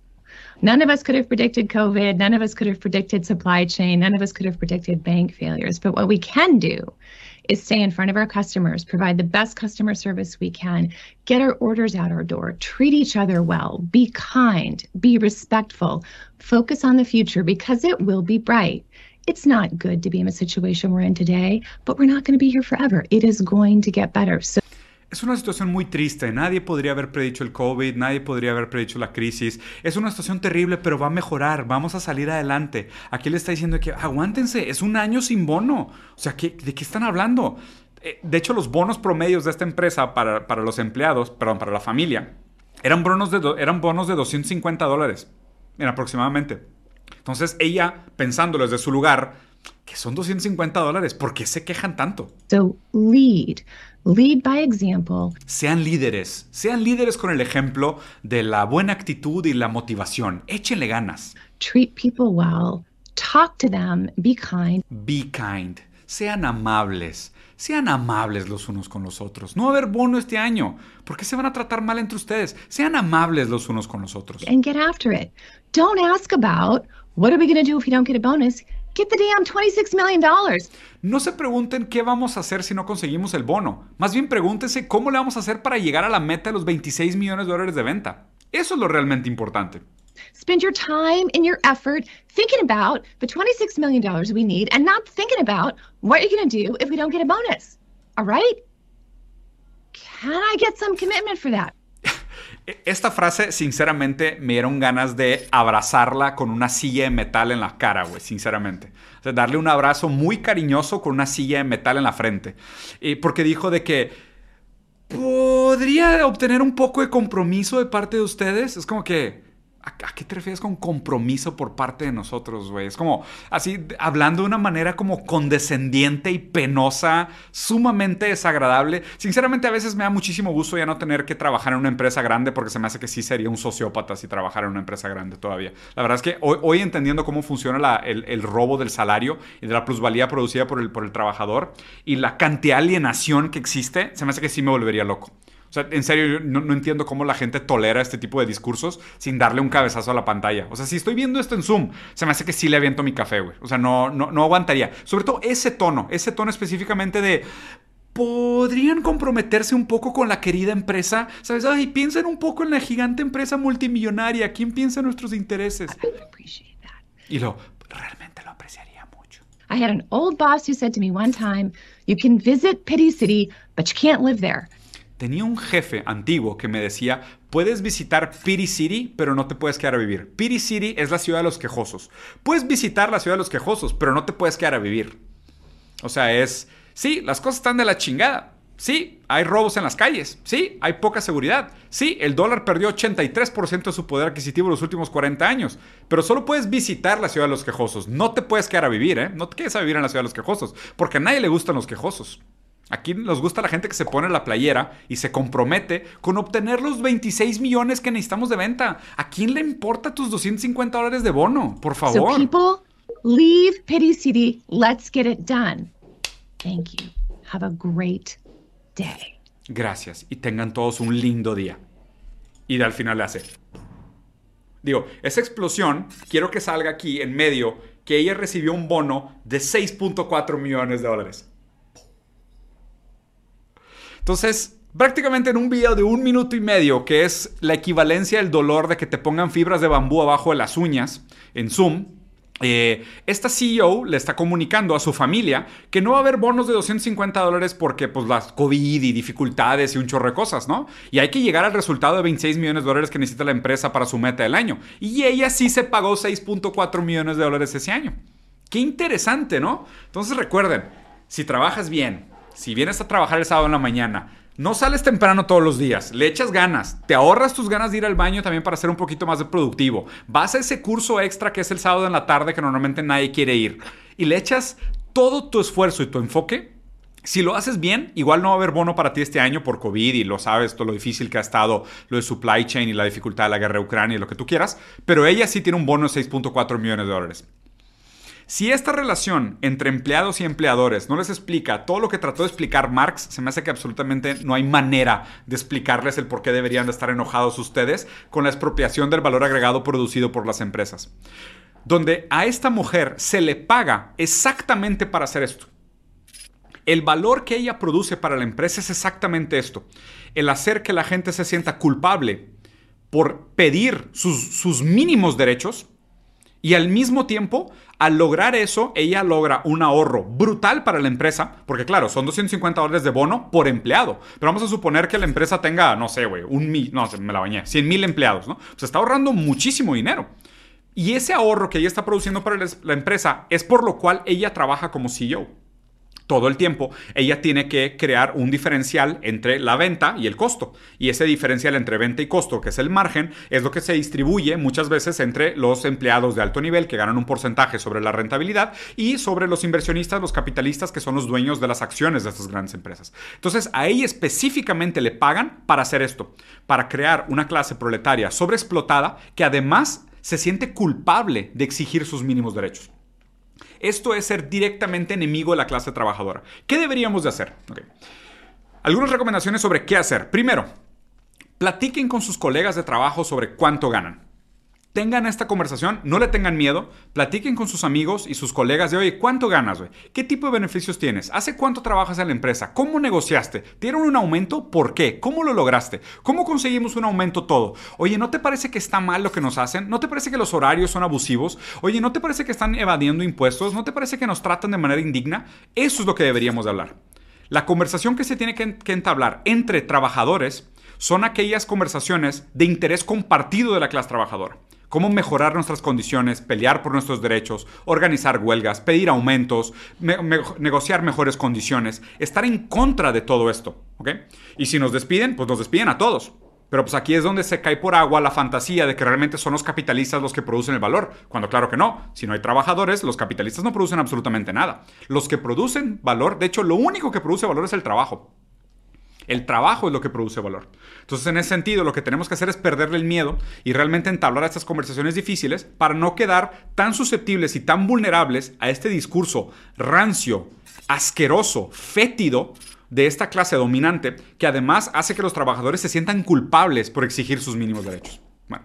None of us could have predicted COVID. None of us could have predicted supply chain. None of us could have predicted bank failures. But what we can do is stay in front of our customers, provide the best customer service we can, get our orders out our door, treat each other well, be kind, be respectful, focus on the future because it will be bright. it's not good to be in a situation we're in today, but we're not going to be here forever. It is going to get better. So es una situación muy triste. Nadie podría haber predicho el COVID, nadie podría haber predicho la crisis. Es una situación terrible, pero va a mejorar. Vamos a salir adelante. Aquí le está diciendo que aguántense, es un año sin bono. O sea, ¿qué, ¿de qué están hablando? Eh, de hecho, los bonos promedios de esta empresa para, para los empleados, perdón, para la familia, eran bonos de, eran bonos de 250 dólares en aproximadamente. Entonces ella, pensándolo desde su lugar, que son 250 dólares, ¿por qué se quejan tanto? So lead, lead by example. Sean líderes, sean líderes con el ejemplo de la buena actitud y la motivación. Échenle ganas. Treat people well, talk to them, be kind. Be kind. Sean amables. Sean amables los unos con los otros. No va a haber bono este año. ¿Por qué se van a tratar mal entre ustedes? Sean amables los unos con los otros. And get after it. Don't ask about what are we going to do if you don't get a bonus. Get the damn 26 million dollars. No se pregunten qué vamos a hacer si no conseguimos el bono. Más bien pregúntense cómo le vamos a hacer para llegar a la meta de los 26 millones de dólares de venta. Eso es lo realmente importante. Spend your time and your effort thinking about the $26 million we need and not thinking about what you're going to do if we don't get a bonus. All right? Can I get some commitment for that? Esta frase, sinceramente, me dieron ganas de abrazarla con una silla de metal en la cara, güey, sinceramente. O sea, darle un abrazo muy cariñoso con una silla de metal en la frente. Y porque dijo de que podría obtener un poco de compromiso de parte de ustedes. Es como que, ¿A, qué te refieres con compromiso por parte de nosotros, güey? Es como así, hablando de una manera como condescendiente y penosa, sumamente desagradable. Sinceramente, a veces me da muchísimo gusto ya no tener que trabajar en una empresa grande porque se me hace que sí sería un sociópata si trabajara en una empresa grande todavía. La verdad es que hoy, entendiendo cómo funciona el, robo del salario y de la plusvalía producida por el, por el trabajador y la cantidad alienación que existe, se me hace que sí me volvería loco. Sea, en serio, no, no, entiendo cómo la gente tolera este tipo de discursos sin darle un cabezazo a la pantalla. O sea, si estoy viendo esto en Zoom, se me hace que sí le aviento mi café, güey. O sea, no, no, no aguantaría. Sobre todo ese tono, ese tono específicamente de podrían comprometerse un poco con la querida empresa. ¿Sabes? Ay, piensen un poco en la gigante empresa multimillonaria. ¿Quién piensa en nuestros intereses? Y lo, realmente lo apreciaría mucho. I had an old boss who said to me one time, you can visit Pity City, but you can't live there. Tenía un jefe antiguo que me decía, puedes visitar Piri City, pero no te puedes quedar a vivir. Piri City es la ciudad de los quejosos. Puedes visitar la ciudad de los quejosos, pero no te puedes quedar a vivir. O sea, es, sí, las cosas están de la chingada. Sí, hay robos en las calles. Sí, hay poca seguridad. Sí, el dólar perdió 83% de su poder adquisitivo en los últimos 40 años. Pero solo puedes visitar la ciudad de los quejosos. No te puedes quedar a vivir, ¿eh? No te quedes a vivir en la ciudad de los quejosos. Porque a nadie le gustan los quejosos. Aquí nos gusta la gente que se pone la playera y se compromete con obtener los 26 millones que necesitamos de venta. ¿A quién le importa tus 250 dólares de bono? Por favor. So people, leave Pity City. Let's get it done. Thank you. Have a great day. Gracias y tengan todos un lindo día. Y al final le hace. Digo, esa explosión, quiero que salga aquí en medio que ella recibió un bono de 6.4 millones de dólares. Entonces, prácticamente en un video de un minuto y medio, que es la equivalencia del dolor de que te pongan fibras de bambú abajo de las uñas en Zoom, eh, esta CEO le está comunicando a su familia que no va a haber bonos de 250 dólares porque pues las COVID y dificultades y un chorro de cosas, ¿no? Y hay que llegar al resultado de 26 millones de dólares que necesita la empresa para su meta del año. Y ella sí se pagó 6.4 millones de dólares ese año. Qué interesante, ¿no? Entonces recuerden, si trabajas bien, si vienes a trabajar el sábado en la mañana, no sales temprano todos los días, le echas ganas, te ahorras tus ganas de ir al baño también para ser un poquito más productivo. Vas a ese curso extra que es el sábado en la tarde que normalmente nadie quiere ir y le echas todo tu esfuerzo y tu enfoque. Si lo haces bien, igual no va a haber bono para ti este año por COVID y lo sabes, todo lo difícil que ha estado lo de supply chain y la dificultad de la guerra de Ucrania y lo que tú quieras, pero ella sí tiene un bono de 6.4 millones de dólares. Si esta relación entre empleados y empleadores no les explica todo lo que trató de explicar Marx, se me hace que absolutamente no hay manera de explicarles el por qué deberían de estar enojados ustedes con la expropiación del valor agregado producido por las empresas. Donde a esta mujer se le paga exactamente para hacer esto. El valor que ella produce para la empresa es exactamente esto. El hacer que la gente se sienta culpable por pedir sus, sus mínimos derechos Y al mismo tiempo, al lograr eso, ella logra un ahorro brutal para la empresa, porque claro, son 250 dólares de bono por empleado. Pero vamos a suponer que la empresa tenga, no sé, güey, un mil, no, me la bañé, 100 mil empleados, ¿no? Se está ahorrando muchísimo dinero. Y ese ahorro que ella está produciendo para la empresa es por lo cual ella trabaja como CEO todo el tiempo, ella tiene que crear un diferencial entre la venta y el costo. Y ese diferencial entre venta y costo, que es el margen, es lo que se distribuye muchas veces entre los empleados de alto nivel que ganan un porcentaje sobre la rentabilidad y sobre los inversionistas, los capitalistas que son los dueños de las acciones de estas grandes empresas. Entonces, a ella específicamente le pagan para hacer esto, para crear una clase proletaria sobreexplotada que además se siente culpable de exigir sus mínimos derechos. Esto es ser directamente enemigo de la clase trabajadora. ¿Qué deberíamos de hacer? Algunas recomendaciones sobre qué hacer. Primero, platiquen con sus colegas de trabajo sobre cuánto ganan tengan esta conversación, no le tengan miedo, platiquen con sus amigos y sus colegas de, oye, ¿cuánto ganas, güey? ¿Qué tipo de beneficios tienes? ¿Hace cuánto trabajas en la empresa? ¿Cómo negociaste? ¿Tieron un aumento? ¿Por qué? ¿Cómo lo lograste? ¿Cómo conseguimos un aumento todo? Oye, ¿no te parece que está mal lo que nos hacen? ¿No te parece que los horarios son abusivos? Oye, ¿no te parece que están evadiendo impuestos? ¿No te parece que nos tratan de manera indigna? Eso es lo que deberíamos de hablar. La conversación que se tiene que, entablar entre trabajadores son aquellas conversaciones de interés compartido de la clase trabajadora cómo mejorar nuestras condiciones, pelear por nuestros derechos, organizar huelgas, pedir aumentos, negociar mejores condiciones, estar en contra de todo esto. ¿ok? Y si nos despiden, pues nos despiden a todos. Pero pues aquí es donde se cae por agua la fantasía de que realmente son los capitalistas los que producen el valor, cuando claro que no. Si no hay trabajadores, los capitalistas no producen absolutamente nada. Los que producen valor, de hecho, lo único que produce valor es el trabajo. El trabajo es lo que produce valor. Entonces, en ese sentido, lo que tenemos que hacer es perderle el miedo y realmente entablar estas conversaciones difíciles para no quedar tan susceptibles y tan vulnerables a este discurso rancio, asqueroso, fétido de esta clase dominante que además hace que los trabajadores se sientan culpables por exigir sus mínimos derechos. Bueno,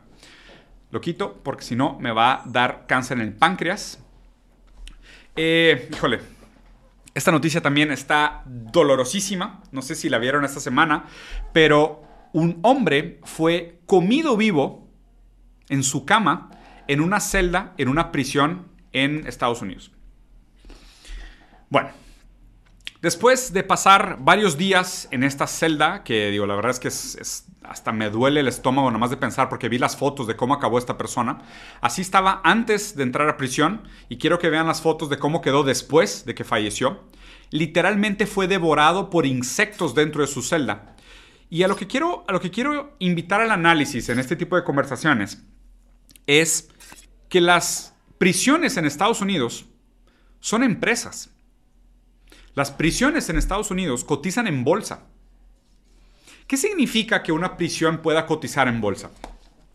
lo quito porque si no me va a dar cáncer en el páncreas. Eh, híjole, esta noticia también está dolorosísima, no sé si la vieron esta semana, pero un hombre fue comido vivo en su cama en una celda, en una prisión en Estados Unidos. Bueno, después de pasar varios días en esta celda, que digo, la verdad es que hasta me duele el estómago nomás de pensar porque vi las fotos de cómo acabó esta persona. Así estaba antes de entrar a prisión y quiero que vean las fotos de cómo quedó después de que falleció. Literalmente fue devorado por insectos dentro de su celda. Y a lo que quiero, a lo que quiero invitar al análisis en este tipo de conversaciones es que las prisiones en Estados Unidos son empresas. Las prisiones en Estados Unidos cotizan en bolsa. ¿Qué significa que una prisión pueda cotizar en bolsa?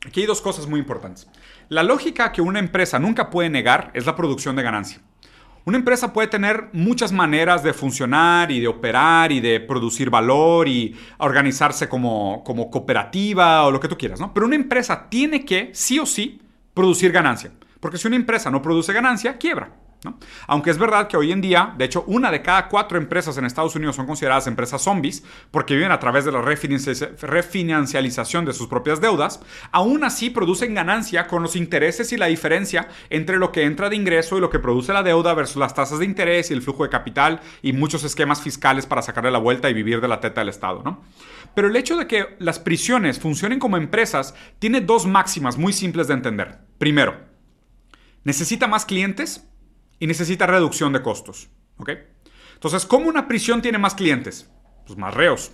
Aquí hay dos cosas muy importantes. La lógica que una empresa nunca puede negar es la producción de ganancia. Una empresa puede tener muchas maneras de funcionar y de operar y de producir valor y organizarse como, como cooperativa o lo que tú quieras, ¿no? Pero una empresa tiene que, sí o sí, producir ganancia. Porque si una empresa no produce ganancia, quiebra. Aunque es verdad que hoy en día, de hecho, una de cada cuatro empresas en Estados Unidos son consideradas empresas zombies porque viven a través de la refinancialización de sus propias deudas, aún así producen ganancia con los intereses y la diferencia entre lo que entra de ingreso y lo que produce la deuda versus las tasas de interés y el flujo de capital y muchos esquemas fiscales para sacarle la vuelta y vivir de la teta del Estado. Pero el hecho de que las prisiones funcionen como empresas tiene dos máximas muy simples de entender. Primero, necesita más clientes y necesita reducción de costos. ¿ok? Entonces, ¿cómo una prisión tiene más clientes? Pues más reos.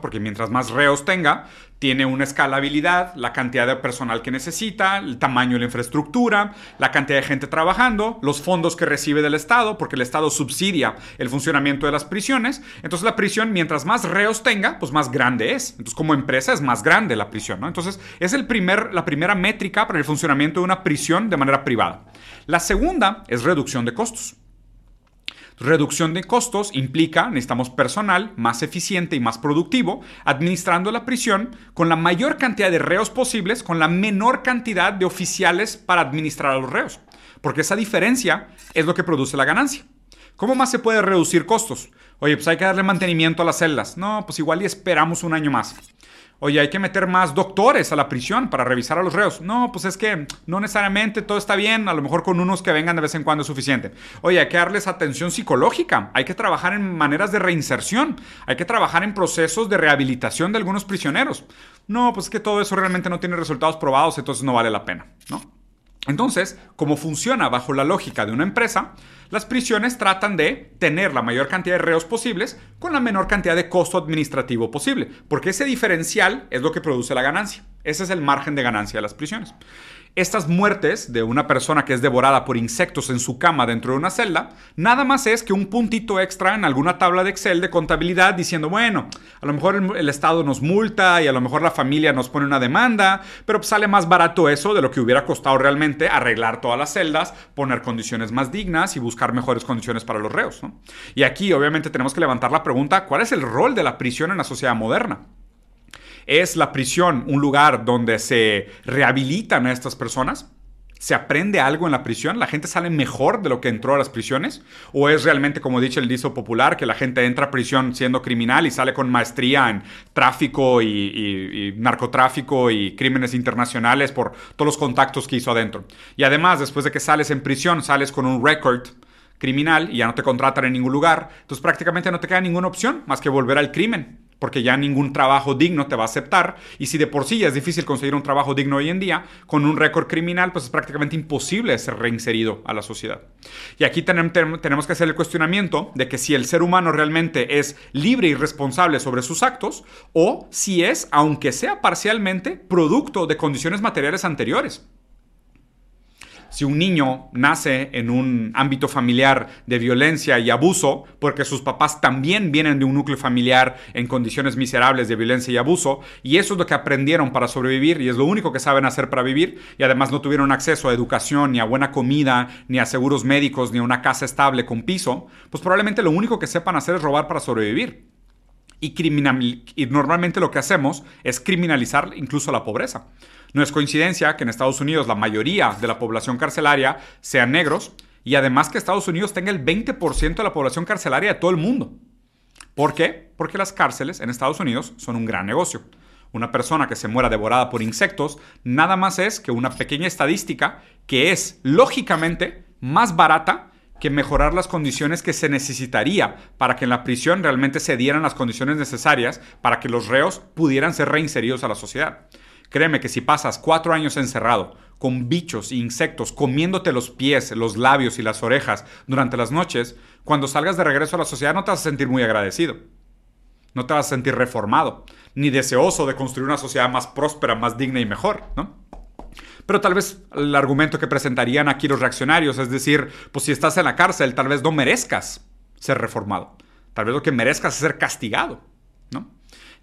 Porque mientras más reos tenga, tiene una escalabilidad, la cantidad de personal que necesita, el tamaño de la infraestructura, la cantidad de gente trabajando, los fondos que recibe del Estado, porque el Estado subsidia el funcionamiento de las prisiones. Entonces la prisión, mientras más reos tenga, pues más grande es. Entonces como empresa es más grande la prisión. ¿no? Entonces es el primer, la primera métrica para el funcionamiento de una prisión de manera privada. La segunda es reducción de costos. Reducción de costos implica, necesitamos personal más eficiente y más productivo, administrando la prisión con la mayor cantidad de reos posibles, con la menor cantidad de oficiales para administrar a los reos. Porque esa diferencia es lo que produce la ganancia. ¿Cómo más se puede reducir costos? Oye, pues hay que darle mantenimiento a las celdas. No, pues igual y esperamos un año más. Oye, hay que meter más doctores a la prisión para revisar a los reos. No, pues es que no necesariamente todo está bien. A lo mejor con unos que vengan de vez en cuando es suficiente. Oye, hay que darles atención psicológica. Hay que trabajar en maneras de reinserción. Hay que trabajar en procesos de rehabilitación de algunos prisioneros. No, pues es que todo eso realmente no tiene resultados probados, entonces no vale la pena, ¿no? Entonces, como funciona bajo la lógica de una empresa, las prisiones tratan de tener la mayor cantidad de reos posibles con la menor cantidad de costo administrativo posible, porque ese diferencial es lo que produce la ganancia. Ese es el margen de ganancia de las prisiones. Estas muertes de una persona que es devorada por insectos en su cama dentro de una celda, nada más es que un puntito extra en alguna tabla de Excel de contabilidad diciendo, bueno, a lo mejor el, Estado nos multa y a lo mejor la familia nos pone una demanda, pero pues sale más barato eso de lo que hubiera costado realmente arreglar todas las celdas, poner condiciones más dignas y buscar mejores condiciones para los reos. Y aquí obviamente tenemos que levantar la pregunta, ¿cuál es el rol de la prisión en la sociedad moderna? ¿Es la prisión un lugar donde se rehabilitan a estas personas? ¿Se aprende algo en la prisión? ¿La gente sale mejor de lo que entró a las prisiones? ¿O es realmente, como dice el dicho popular, que la gente entra a prisión siendo criminal y sale con maestría en tráfico y, narcotráfico y crímenes internacionales por todos los contactos que hizo adentro? Y además, después de que sales en prisión, sales con un récord criminal y ya no te contratan en ningún lugar, entonces prácticamente no te queda ninguna opción más que volver al crimen porque ya ningún trabajo digno te va a aceptar. Y si de por sí ya es difícil conseguir un trabajo digno hoy en día, con un récord criminal, pues es prácticamente imposible ser reinserido a la sociedad. Y aquí tenemos que hacer el cuestionamiento de que si el ser humano realmente es libre y responsable sobre sus actos, o si es, aunque sea parcialmente, producto de condiciones materiales anteriores si un niño nace en un ámbito familiar de violencia y abuso, porque sus papás también vienen de un núcleo familiar en condiciones miserables de violencia y abuso, y eso es lo que aprendieron para sobrevivir y es lo único que saben hacer para vivir, y además no tuvieron acceso a educación, ni a buena comida, ni a seguros médicos, ni a una casa estable con piso, pues probablemente lo único que sepan hacer es robar para sobrevivir. Y, y normalmente lo que hacemos es criminalizar incluso la pobreza. No es coincidencia que en Estados Unidos la mayoría de la población carcelaria sean negros y además que Estados Unidos tenga el 20% de la población carcelaria de todo el mundo. ¿Por qué? Porque las cárceles en Estados Unidos son un gran negocio. Una persona que se muera devorada por insectos nada más es que una pequeña estadística que es lógicamente más barata que mejorar las condiciones que se necesitaría para que en la prisión realmente se dieran las condiciones necesarias para que los reos pudieran ser reinseridos a la sociedad. Créeme que si pasas cuatro años encerrado con bichos e insectos comiéndote los pies, los labios y las orejas durante las noches, cuando salgas de regreso a la sociedad no te vas a sentir muy agradecido. No te vas a sentir reformado, ni deseoso de construir una sociedad más próspera, más digna y mejor, ¿no? Pero tal vez el argumento que presentarían aquí los reaccionarios es decir, pues si estás en la cárcel, tal vez no merezcas ser reformado. Tal vez lo que merezcas es ser castigado.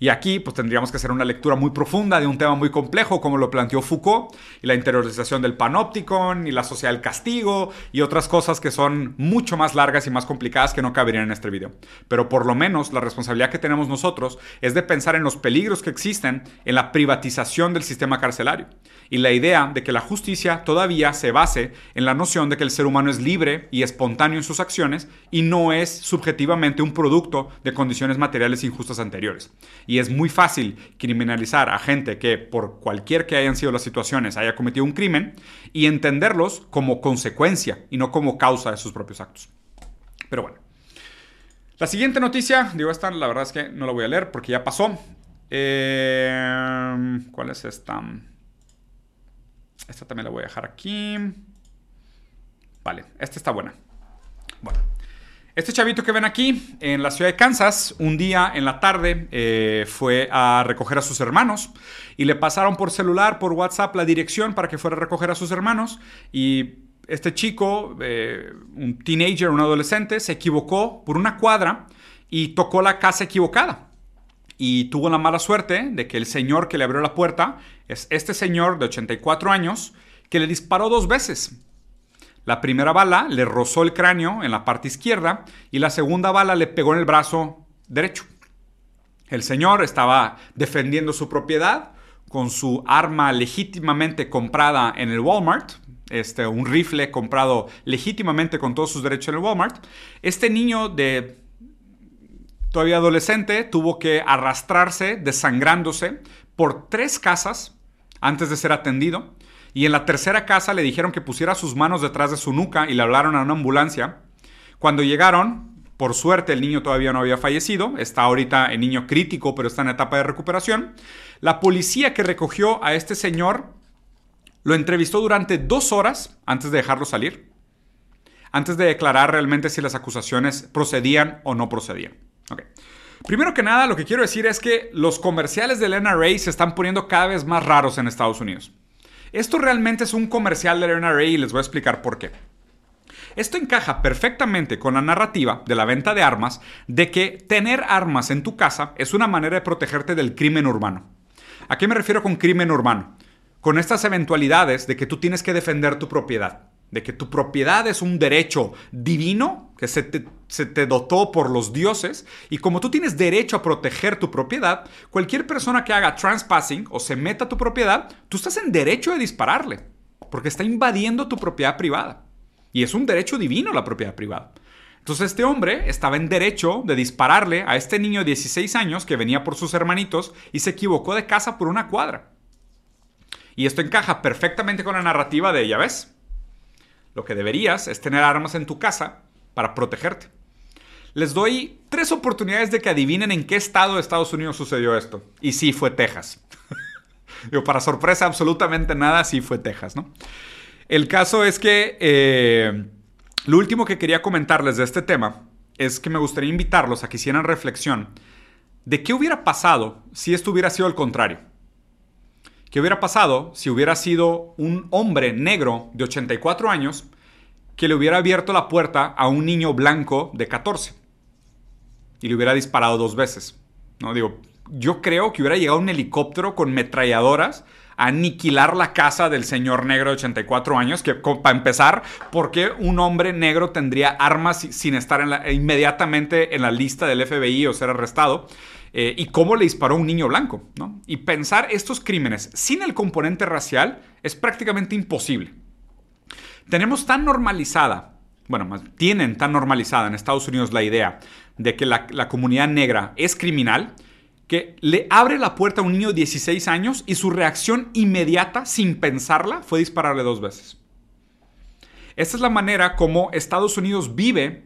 Y aquí pues tendríamos que hacer una lectura muy profunda de un tema muy complejo como lo planteó Foucault y la interiorización del panópticon y la sociedad del castigo y otras cosas que son mucho más largas y más complicadas que no caberían en este video. Pero por lo menos la responsabilidad que tenemos nosotros es de pensar en los peligros que existen en la privatización del sistema carcelario y la idea de que la justicia todavía se base en la noción de que el ser humano es libre y espontáneo en sus acciones y no es subjetivamente un producto de condiciones materiales injustas anteriores. Y es muy fácil criminalizar a gente que por cualquier que hayan sido las situaciones haya cometido un crimen y entenderlos como consecuencia y no como causa de sus propios actos. Pero bueno. La siguiente noticia, digo esta, la verdad es que no la voy a leer porque ya pasó. Eh, ¿Cuál es esta? Esta también la voy a dejar aquí. Vale, esta está buena. Bueno, este chavito que ven aquí en la ciudad de Kansas, un día en la tarde eh, fue a recoger a sus hermanos y le pasaron por celular, por WhatsApp, la dirección para que fuera a recoger a sus hermanos. Y este chico, eh, un teenager, un adolescente, se equivocó por una cuadra y tocó la casa equivocada. Y tuvo la mala suerte de que el señor que le abrió la puerta es este señor de 84 años que le disparó dos veces. La primera bala le rozó el cráneo en la parte izquierda y la segunda bala le pegó en el brazo derecho. El señor estaba defendiendo su propiedad con su arma legítimamente comprada en el Walmart, este, un rifle comprado legítimamente con todos sus derechos en el Walmart. Este niño de todavía adolescente tuvo que arrastrarse desangrándose por tres casas antes de ser atendido. Y en la tercera casa le dijeron que pusiera sus manos detrás de su nuca y le hablaron a una ambulancia. Cuando llegaron, por suerte el niño todavía no había fallecido, está ahorita en niño crítico, pero está en etapa de recuperación. La policía que recogió a este señor lo entrevistó durante dos horas antes de dejarlo salir, antes de declarar realmente si las acusaciones procedían o no procedían. Primero que nada, lo que quiero decir es que los comerciales del NRA se están poniendo cada vez más raros en Estados Unidos. Esto realmente es un comercial del NRA y les voy a explicar por qué. Esto encaja perfectamente con la narrativa de la venta de armas de que tener armas en tu casa es una manera de protegerte del crimen urbano. ¿A qué me refiero con crimen urbano? Con estas eventualidades de que tú tienes que defender tu propiedad de que tu propiedad es un derecho divino que se te, dotó por los dioses y como tú tienes derecho a proteger tu propiedad, cualquier persona que haga transpassing o se meta a tu propiedad, tú estás en derecho de dispararle, porque está invadiendo tu propiedad privada. Y es un derecho divino la propiedad privada. Entonces este hombre estaba en derecho de dispararle a este niño de 16 años que venía por sus hermanitos y se equivocó de casa por una cuadra. Y esto encaja perfectamente con la narrativa de, ya ves, lo que deberías es tener armas en tu casa para protegerte. Les doy tres oportunidades de que adivinen en qué estado de Estados Unidos sucedió esto. Y sí, fue Texas. <laughs> Yo, para sorpresa, absolutamente nada, sí fue Texas, ¿no? El caso es que eh, lo último que quería comentarles de este tema es que me gustaría invitarlos a que hicieran reflexión de qué hubiera pasado si esto hubiera sido el contrario. ¿Qué hubiera pasado si hubiera sido un hombre negro de 84 años que le hubiera abierto la puerta a un niño blanco de 14 y le hubiera disparado dos veces? No digo, yo creo que hubiera llegado un helicóptero con metralladoras aniquilar la casa del señor negro de 84 años, que para empezar, ¿por qué un hombre negro tendría armas sin estar inmediatamente en la lista del FBI o ser arrestado? Eh, y cómo le disparó un niño blanco. Y pensar estos crímenes sin el componente racial es prácticamente imposible. Tenemos tan normalizada, bueno, más, tienen tan normalizada en Estados Unidos la idea de que la comunidad negra es criminal, que le abre la puerta a un niño de 16 años y su reacción inmediata, sin pensarla, fue dispararle dos veces. Esta es la manera como Estados Unidos vive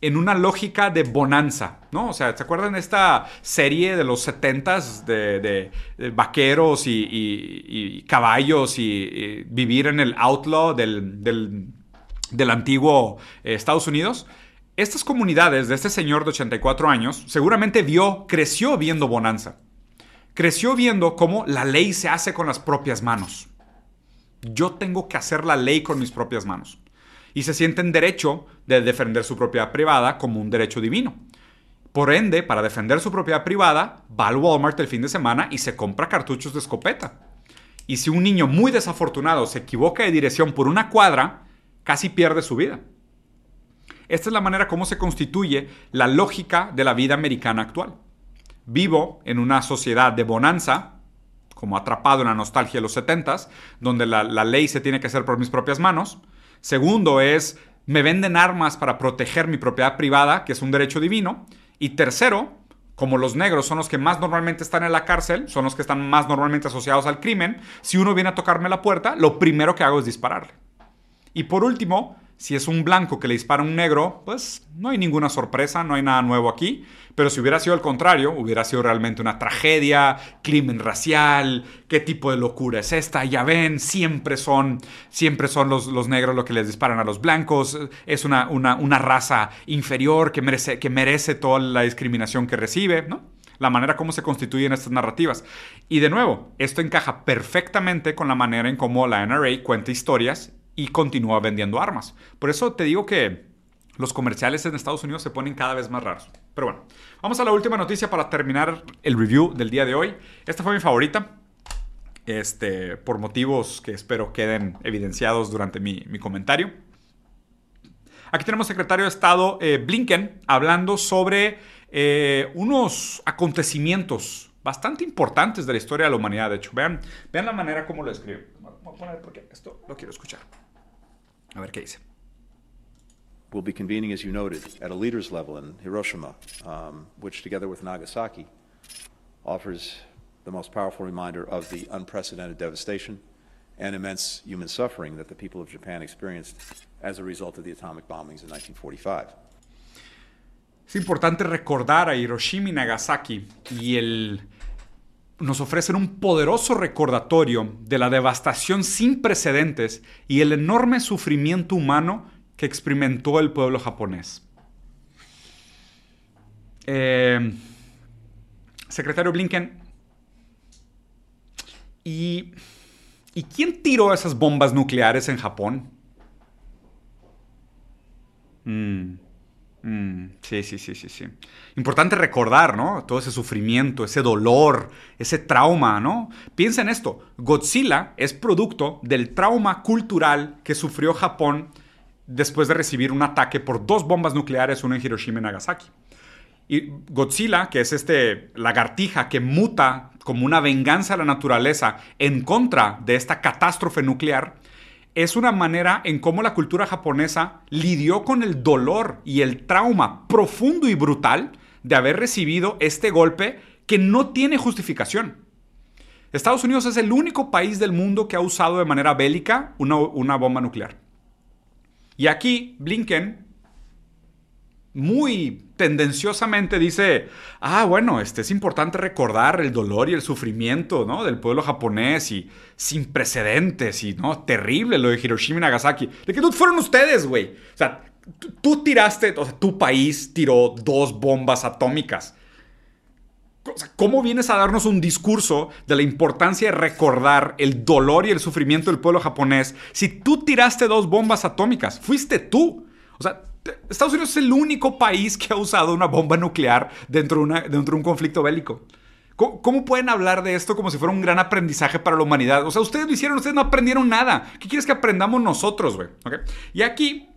en una lógica de bonanza, ¿no? O sea, ¿se acuerdan de esta serie de los 70s de, vaqueros y, caballos y, vivir en el outlaw del, del, antiguo eh, Estados Unidos? Estas comunidades de este señor de 84 años seguramente vio, creció viendo bonanza. Creció viendo cómo la ley se hace con las propias manos. Yo tengo que hacer la ley con mis propias manos y se sienten derecho de defender su propiedad privada como un derecho divino. Por ende, para defender su propiedad privada, va al Walmart el fin de semana y se compra cartuchos de escopeta. Y si un niño muy desafortunado se equivoca de dirección por una cuadra, casi pierde su vida. Esta es la manera como se constituye la lógica de la vida americana actual. Vivo en una sociedad de bonanza, como atrapado en la nostalgia de los 70 donde la, la ley se tiene que hacer por mis propias manos, Segundo es, me venden armas para proteger mi propiedad privada, que es un derecho divino. Y tercero, como los negros son los que más normalmente están en la cárcel, son los que están más normalmente asociados al crimen, si uno viene a tocarme la puerta, lo primero que hago es dispararle. Y por último, si es un blanco que le dispara a un negro, pues no hay ninguna sorpresa, no hay nada nuevo aquí. Pero si hubiera sido el contrario, hubiera sido realmente una tragedia, crimen racial, qué tipo de locura es esta. Ya ven, siempre son, siempre son los, los negros los que les disparan a los blancos. Es una, una, una raza inferior que merece, que merece toda la discriminación que recibe, ¿no? la manera como se constituyen estas narrativas. Y de nuevo, esto encaja perfectamente con la manera en cómo la NRA cuenta historias y continúa vendiendo armas. Por eso te digo que los comerciales en Estados Unidos se ponen cada vez más raros. Pero bueno, vamos a la última noticia para terminar el review del día de hoy. Esta fue mi favorita. Este, por motivos que espero queden evidenciados durante mi, comentario. Aquí tenemos secretario de Estado eh, Blinken hablando sobre eh, unos acontecimientos bastante importantes de la historia de la humanidad. De hecho, vean, vean la manera como lo escribe. Voy a poner porque esto lo quiero escuchar. A ver qué dice. We'll be convening, as you noted, at a leaders level in Hiroshima, um, which, together with Nagasaki, offers the most powerful reminder of the unprecedented devastation and immense human suffering that the people of Japan experienced as a result of the atomic bombings in 1945. Es importante recordar a Hiroshima y Nagasaki y el nos ofrecen un poderoso recordatorio de la devastación sin precedentes y el enorme sufrimiento humano que experimentó el pueblo japonés. Eh, secretario Blinken, ¿y, ¿y quién tiró esas bombas nucleares en Japón? Mm. Mm, sí, sí, sí, sí, sí. Importante recordar, ¿no? Todo ese sufrimiento, ese dolor, ese trauma, ¿no? Piensa en esto. Godzilla es producto del trauma cultural que sufrió Japón después de recibir un ataque por dos bombas nucleares, una en Hiroshima y Nagasaki. Y Godzilla, que es este lagartija que muta como una venganza a la naturaleza en contra de esta catástrofe nuclear, es una manera en cómo la cultura japonesa lidió con el dolor y el trauma profundo y brutal de haber recibido este golpe que no tiene justificación. Estados Unidos es el único país del mundo que ha usado de manera bélica una, bomba nuclear. Y aquí Blinken muy tendenciosamente dice, ah, bueno, este es importante recordar el dolor y el sufrimiento, ¿no? Del pueblo japonés y sin precedentes y, ¿no? Terrible lo de Hiroshima y Nagasaki. ¿De qué fueron ustedes, güey? O sea, tú tiraste, o sea, tu país tiró dos bombas atómicas. ¿Cómo vienes a darnos un discurso de la importancia de recordar el dolor y el sufrimiento del pueblo japonés si tú tiraste dos bombas atómicas? Fuiste tú. O sea, Estados Unidos es el único país que ha usado una bomba nuclear dentro de, un conflicto bélico. ¿Cómo, pueden hablar de esto como si fuera un gran aprendizaje para la humanidad? O sea, ustedes lo hicieron, ustedes no aprendieron nada. ¿Qué quieres que aprendamos nosotros, güey? Y aquí,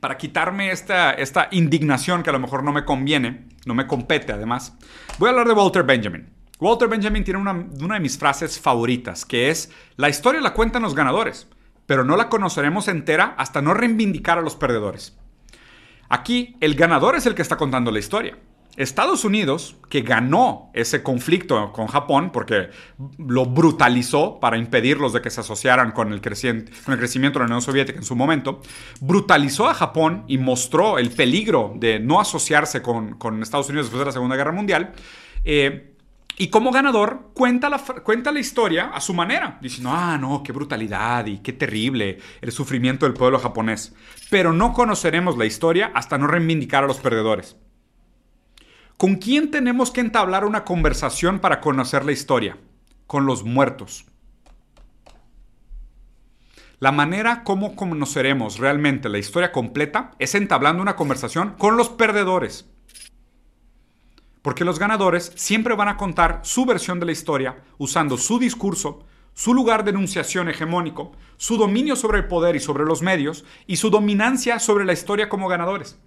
para quitarme esta, indignación que a lo mejor no me conviene, no me compete además, voy a hablar de Walter Benjamin. Walter Benjamin tiene una de mis frases favoritas, que es, la historia la cuentan los ganadores, pero no la conoceremos entera hasta no reivindicar a los perdedores. Aquí el ganador es el que está contando la historia. Estados Unidos, que ganó ese conflicto con Japón porque lo brutalizó para impedirlos de que se asociaran con el, con el crecimiento de la Unión Soviética en su momento, brutalizó a Japón y mostró el peligro de no asociarse con, Estados Unidos después de la Segunda Guerra Mundial. Eh, y como ganador cuenta la, cuenta la historia a su manera, diciendo, ah, no, qué brutalidad y qué terrible el sufrimiento del pueblo japonés. Pero no conoceremos la historia hasta no reivindicar a los perdedores. ¿Con quién tenemos que entablar una conversación para conocer la historia? Con los muertos. La manera como conoceremos realmente la historia completa es entablando una conversación con los perdedores. Porque los ganadores siempre van a contar su versión de la historia usando su discurso, su lugar de enunciación hegemónico, su dominio sobre el poder y sobre los medios y su dominancia sobre la historia como ganadores.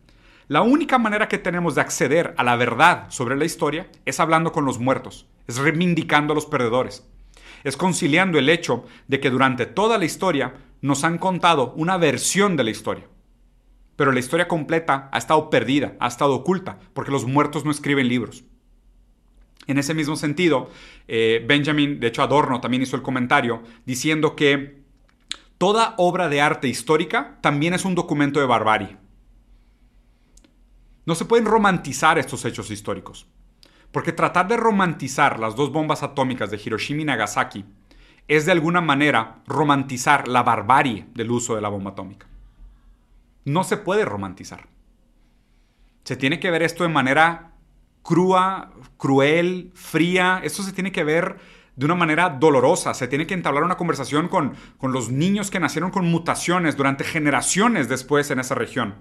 La única manera que tenemos de acceder a la verdad sobre la historia es hablando con los muertos, es reivindicando a los perdedores, es conciliando el hecho de que durante toda la historia nos han contado una versión de la historia pero la historia completa ha estado perdida, ha estado oculta, porque los muertos no escriben libros. En ese mismo sentido, eh, Benjamin, de hecho Adorno también hizo el comentario diciendo que toda obra de arte histórica también es un documento de barbarie. No se pueden romantizar estos hechos históricos, porque tratar de romantizar las dos bombas atómicas de Hiroshima y Nagasaki es de alguna manera romantizar la barbarie del uso de la bomba atómica no se puede romantizar. Se tiene que ver esto de manera crua, cruel, fría. Esto se tiene que ver de una manera dolorosa. Se tiene que entablar una conversación con, con los niños que nacieron con mutaciones durante generaciones después en esa región.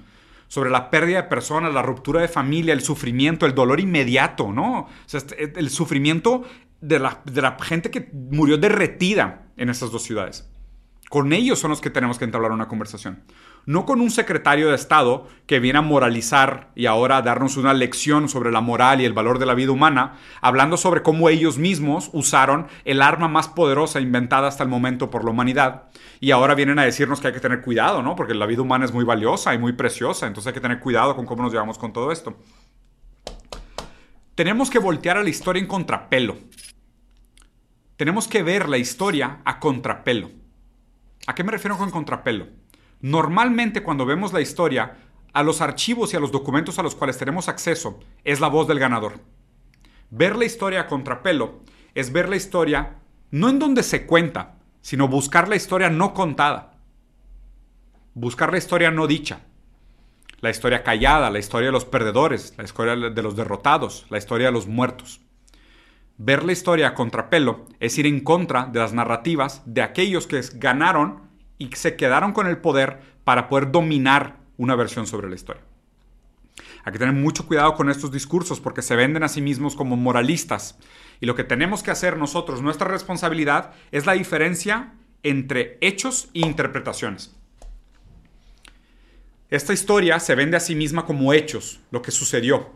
Sobre la pérdida de personas, la ruptura de familia, el sufrimiento, el dolor inmediato, ¿no? O sea, este, el sufrimiento de la, gente que murió derretida en estas dos ciudades. Con ellos son los que tenemos que entablar una conversación no con un secretario de Estado que viene a moralizar y ahora a darnos una lección sobre la moral y el valor de la vida humana, hablando sobre cómo ellos mismos usaron el arma más poderosa inventada hasta el momento por la humanidad. Y ahora vienen a decirnos que hay que tener cuidado, ¿no? Porque la vida humana es muy valiosa y muy preciosa, entonces hay que tener cuidado con cómo nos llevamos con todo esto. Tenemos que voltear a la historia en contrapelo. tenemos que ver la historia a contrapelo. ¿A qué me refiero con contrapelo? Normalmente cuando vemos la historia, a los archivos y a los documentos a los cuales tenemos acceso es la voz del ganador. Ver la historia a contrapelo es ver la historia no en donde se cuenta, sino buscar la historia no contada. Buscar la historia no dicha. La historia callada, la historia de los perdedores, la historia de los derrotados, la historia de los muertos. Ver la historia a contrapelo es ir en contra de las narrativas de aquellos que ganaron y se quedaron con el poder para poder dominar una versión sobre la historia. Hay que tener mucho cuidado con estos discursos porque se venden a sí mismos como moralistas. Y lo que tenemos que hacer nosotros, nuestra responsabilidad, es la diferencia entre hechos e interpretaciones. Esta historia se vende a sí misma como hechos, lo que sucedió,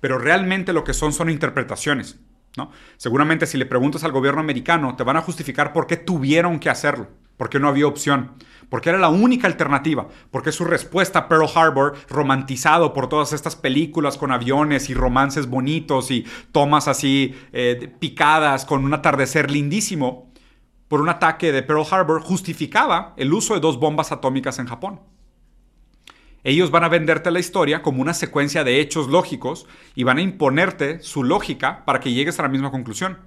pero realmente lo que son son interpretaciones. ¿no? Seguramente si le preguntas al gobierno americano, te van a justificar por qué tuvieron que hacerlo, por qué no había opción, porque era la única alternativa, porque su respuesta a Pearl Harbor, romantizado por todas estas películas con aviones y romances bonitos y tomas así eh, picadas con un atardecer lindísimo, por un ataque de Pearl Harbor, justificaba el uso de dos bombas atómicas en Japón. Ellos van a venderte la historia como una secuencia de hechos lógicos y van a imponerte su lógica para que llegues a la misma conclusión.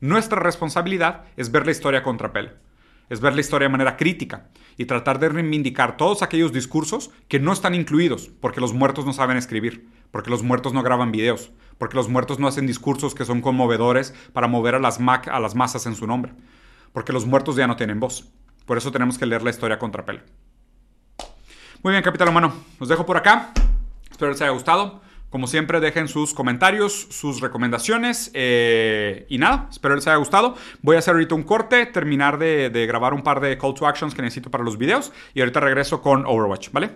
Nuestra responsabilidad es ver la historia a contrapelo, es ver la historia de manera crítica y tratar de reivindicar todos aquellos discursos que no están incluidos, porque los muertos no saben escribir, porque los muertos no graban videos, porque los muertos no hacen discursos que son conmovedores para mover a las, a las masas en su nombre, porque los muertos ya no tienen voz. Por eso tenemos que leer la historia a contrapelo. Muy bien, capital humano. Los dejo por acá. Espero les haya gustado. Como siempre, dejen sus comentarios, sus recomendaciones. Eh, y nada, espero les haya gustado. Voy a hacer ahorita un corte, terminar de, grabar un par de call to actions que necesito para los videos. Y ahorita regreso con Overwatch, ¿vale?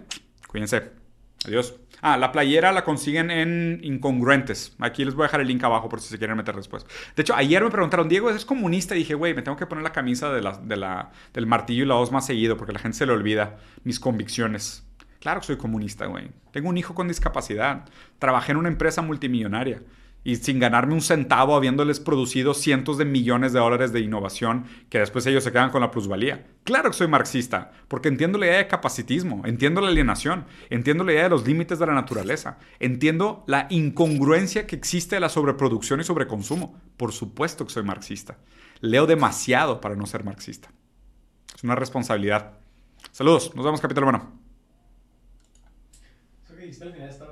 Cuídense. Adiós. Ah, la playera la consiguen en Incongruentes. Aquí les voy a dejar el link abajo por si se quieren meter después. De hecho, ayer me preguntaron, Diego, ¿es comunista? Y dije, güey, me tengo que poner la camisa de del martillo y la voz más seguido porque la gente se le olvida mis convicciones. Claro que soy comunista, güey. Tengo un hijo con discapacidad. Trabajé en una empresa multimillonaria y sin ganarme un centavo habiéndoles producido cientos de millones de dólares de innovación que después ellos se quedan con la plusvalía. Claro que soy marxista, porque entiendo la idea de capacitismo, entiendo la alienación, entiendo la idea de los límites de la naturaleza, entiendo la incongruencia que existe de la sobreproducción y sobreconsumo. Por supuesto que soy marxista. Leo demasiado para no ser marxista. Es una responsabilidad. Saludos, nos vemos capítulo bueno. cristã, né?